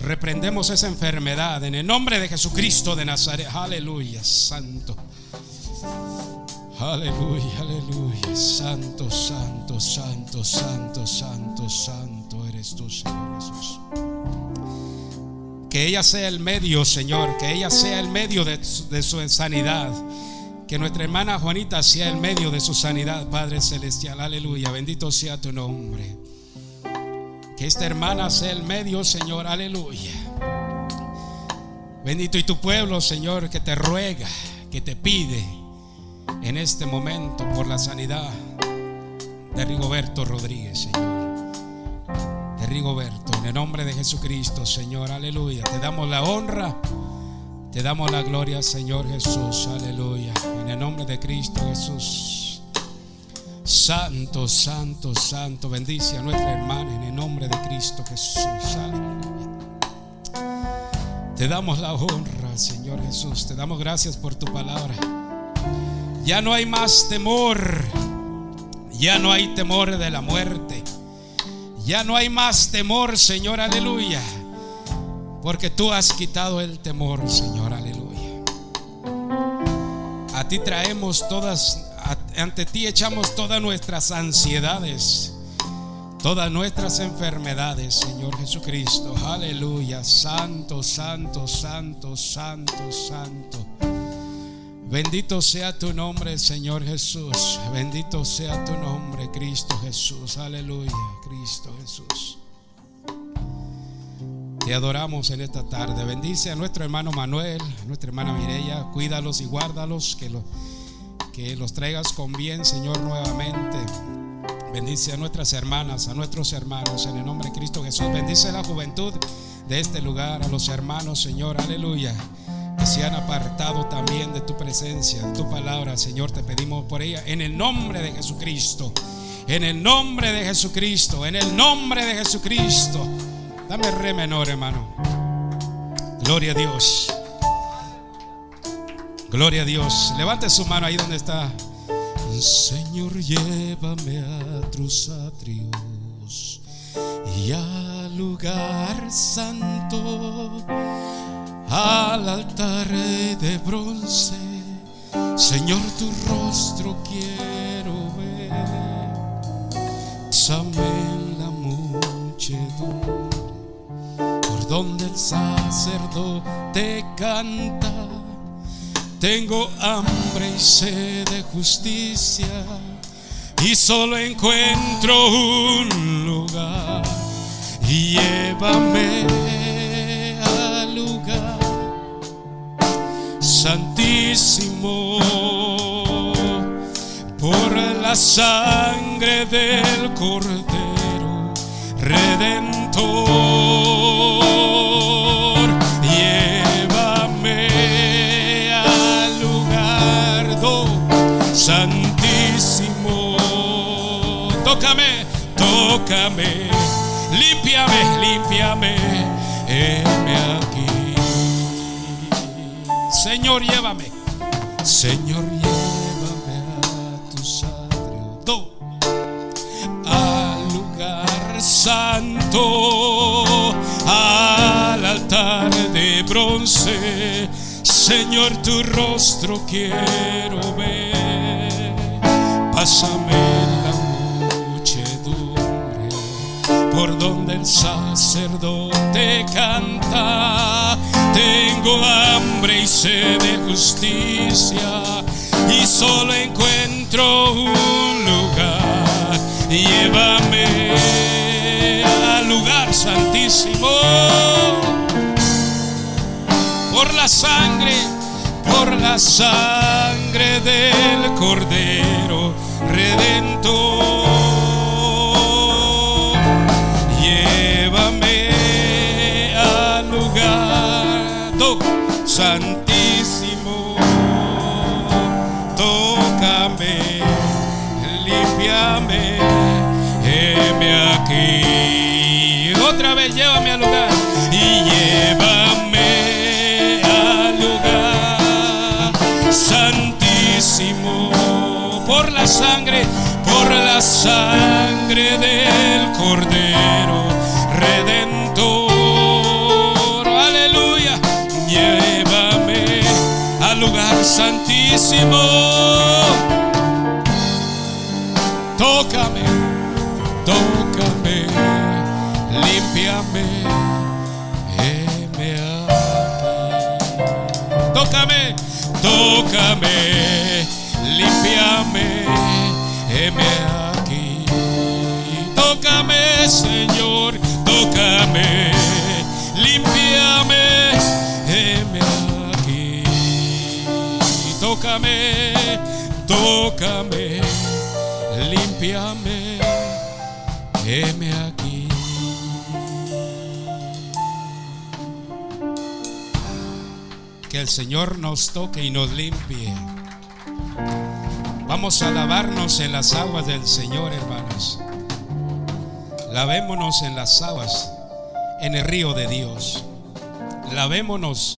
reprendemos esa enfermedad, en el nombre de Jesucristo de Nazaret, aleluya, santo. Aleluya, aleluya. Santo, santo, santo, santo, santo, santo eres tú, Señor Jesús. Que ella sea el medio, Señor, que ella sea el medio de, de su sanidad. Que nuestra hermana Juanita sea el medio de su sanidad, Padre Celestial. Aleluya. Bendito sea tu nombre. Que esta hermana sea el medio, Señor. Aleluya. Bendito y tu pueblo, Señor, que te ruega, que te pide en este momento por la sanidad de Rigoberto Rodríguez, Señor. De Rigoberto, en el nombre de Jesucristo, Señor, aleluya. Te damos la honra, te damos la gloria, Señor Jesús, aleluya. En el nombre de Cristo Jesús. Santo, santo, santo, bendice a nuestra hermana en el nombre de Cristo Jesús. Te damos la honra, Señor Jesús. Te damos gracias por tu palabra. Ya no hay más temor. Ya no hay temor de la muerte. Ya no hay más temor, Señor, aleluya. Porque tú has quitado el temor, Señor, aleluya. A ti traemos todas, ante ti echamos todas nuestras ansiedades, todas nuestras enfermedades, Señor Jesucristo. Aleluya. Santo, santo, santo, santo, santo. Bendito sea tu nombre, Señor Jesús. Bendito sea tu nombre, Cristo Jesús. Aleluya, Cristo Jesús. Te adoramos en esta tarde. Bendice a nuestro hermano Manuel, a nuestra hermana Mireya. Cuídalos y guárdalos. Que, que los traigas con bien, Señor, nuevamente. Bendice a nuestras hermanas, a nuestros hermanos, en el nombre de Cristo Jesús. Bendice a la juventud de este lugar, a los hermanos, Señor. Aleluya que se han apartado también de tu presencia, de tu palabra, Señor, te pedimos por ella, en el nombre de Jesucristo, en el nombre de Jesucristo, en el nombre de Jesucristo. Dame re menor, hermano. Gloria a Dios. Gloria a Dios. Levante su mano ahí donde está. Señor, llévame a tus atrios y al lugar santo al altar de bronce. Señor, tu rostro quiero ver. Same la muchedumbre por donde el sacerdote canta. Tengo hambre y sed de justicia y solo encuentro un lugar. Llévame al lugar santísimo por la sangre del Cordero Redentor. Límpiame, límpiame, heme aquí. Señor, llévame. Señor, llévame a tu atrios. Al lugar santo, al altar de bronce. Señor, tu rostro quiero ver. Pásame por donde el sacerdote canta. Tengo hambre y sed de justicia y solo encuentro un lugar. Llévame al lugar santísimo por la sangre, por la sangre del Cordero Redentor. Santísimo tócame, limpiame, heme aquí. Otra vez llévame al lugar y llévame al lugar santísimo por la sangre, por la sangre del Cordero Redentor. Santísimo. Tócame, tócame, límpiame, aquí. Tócame, tócame, límpiame, heme aquí. Tócame, Señor, tócame, Tócame, tócame, límpiame, heme aquí. Que el Señor nos toque y nos limpie. Vamos a lavarnos en las aguas del Señor, hermanos. Lavémonos en las aguas, en el río de Dios. Lavémonos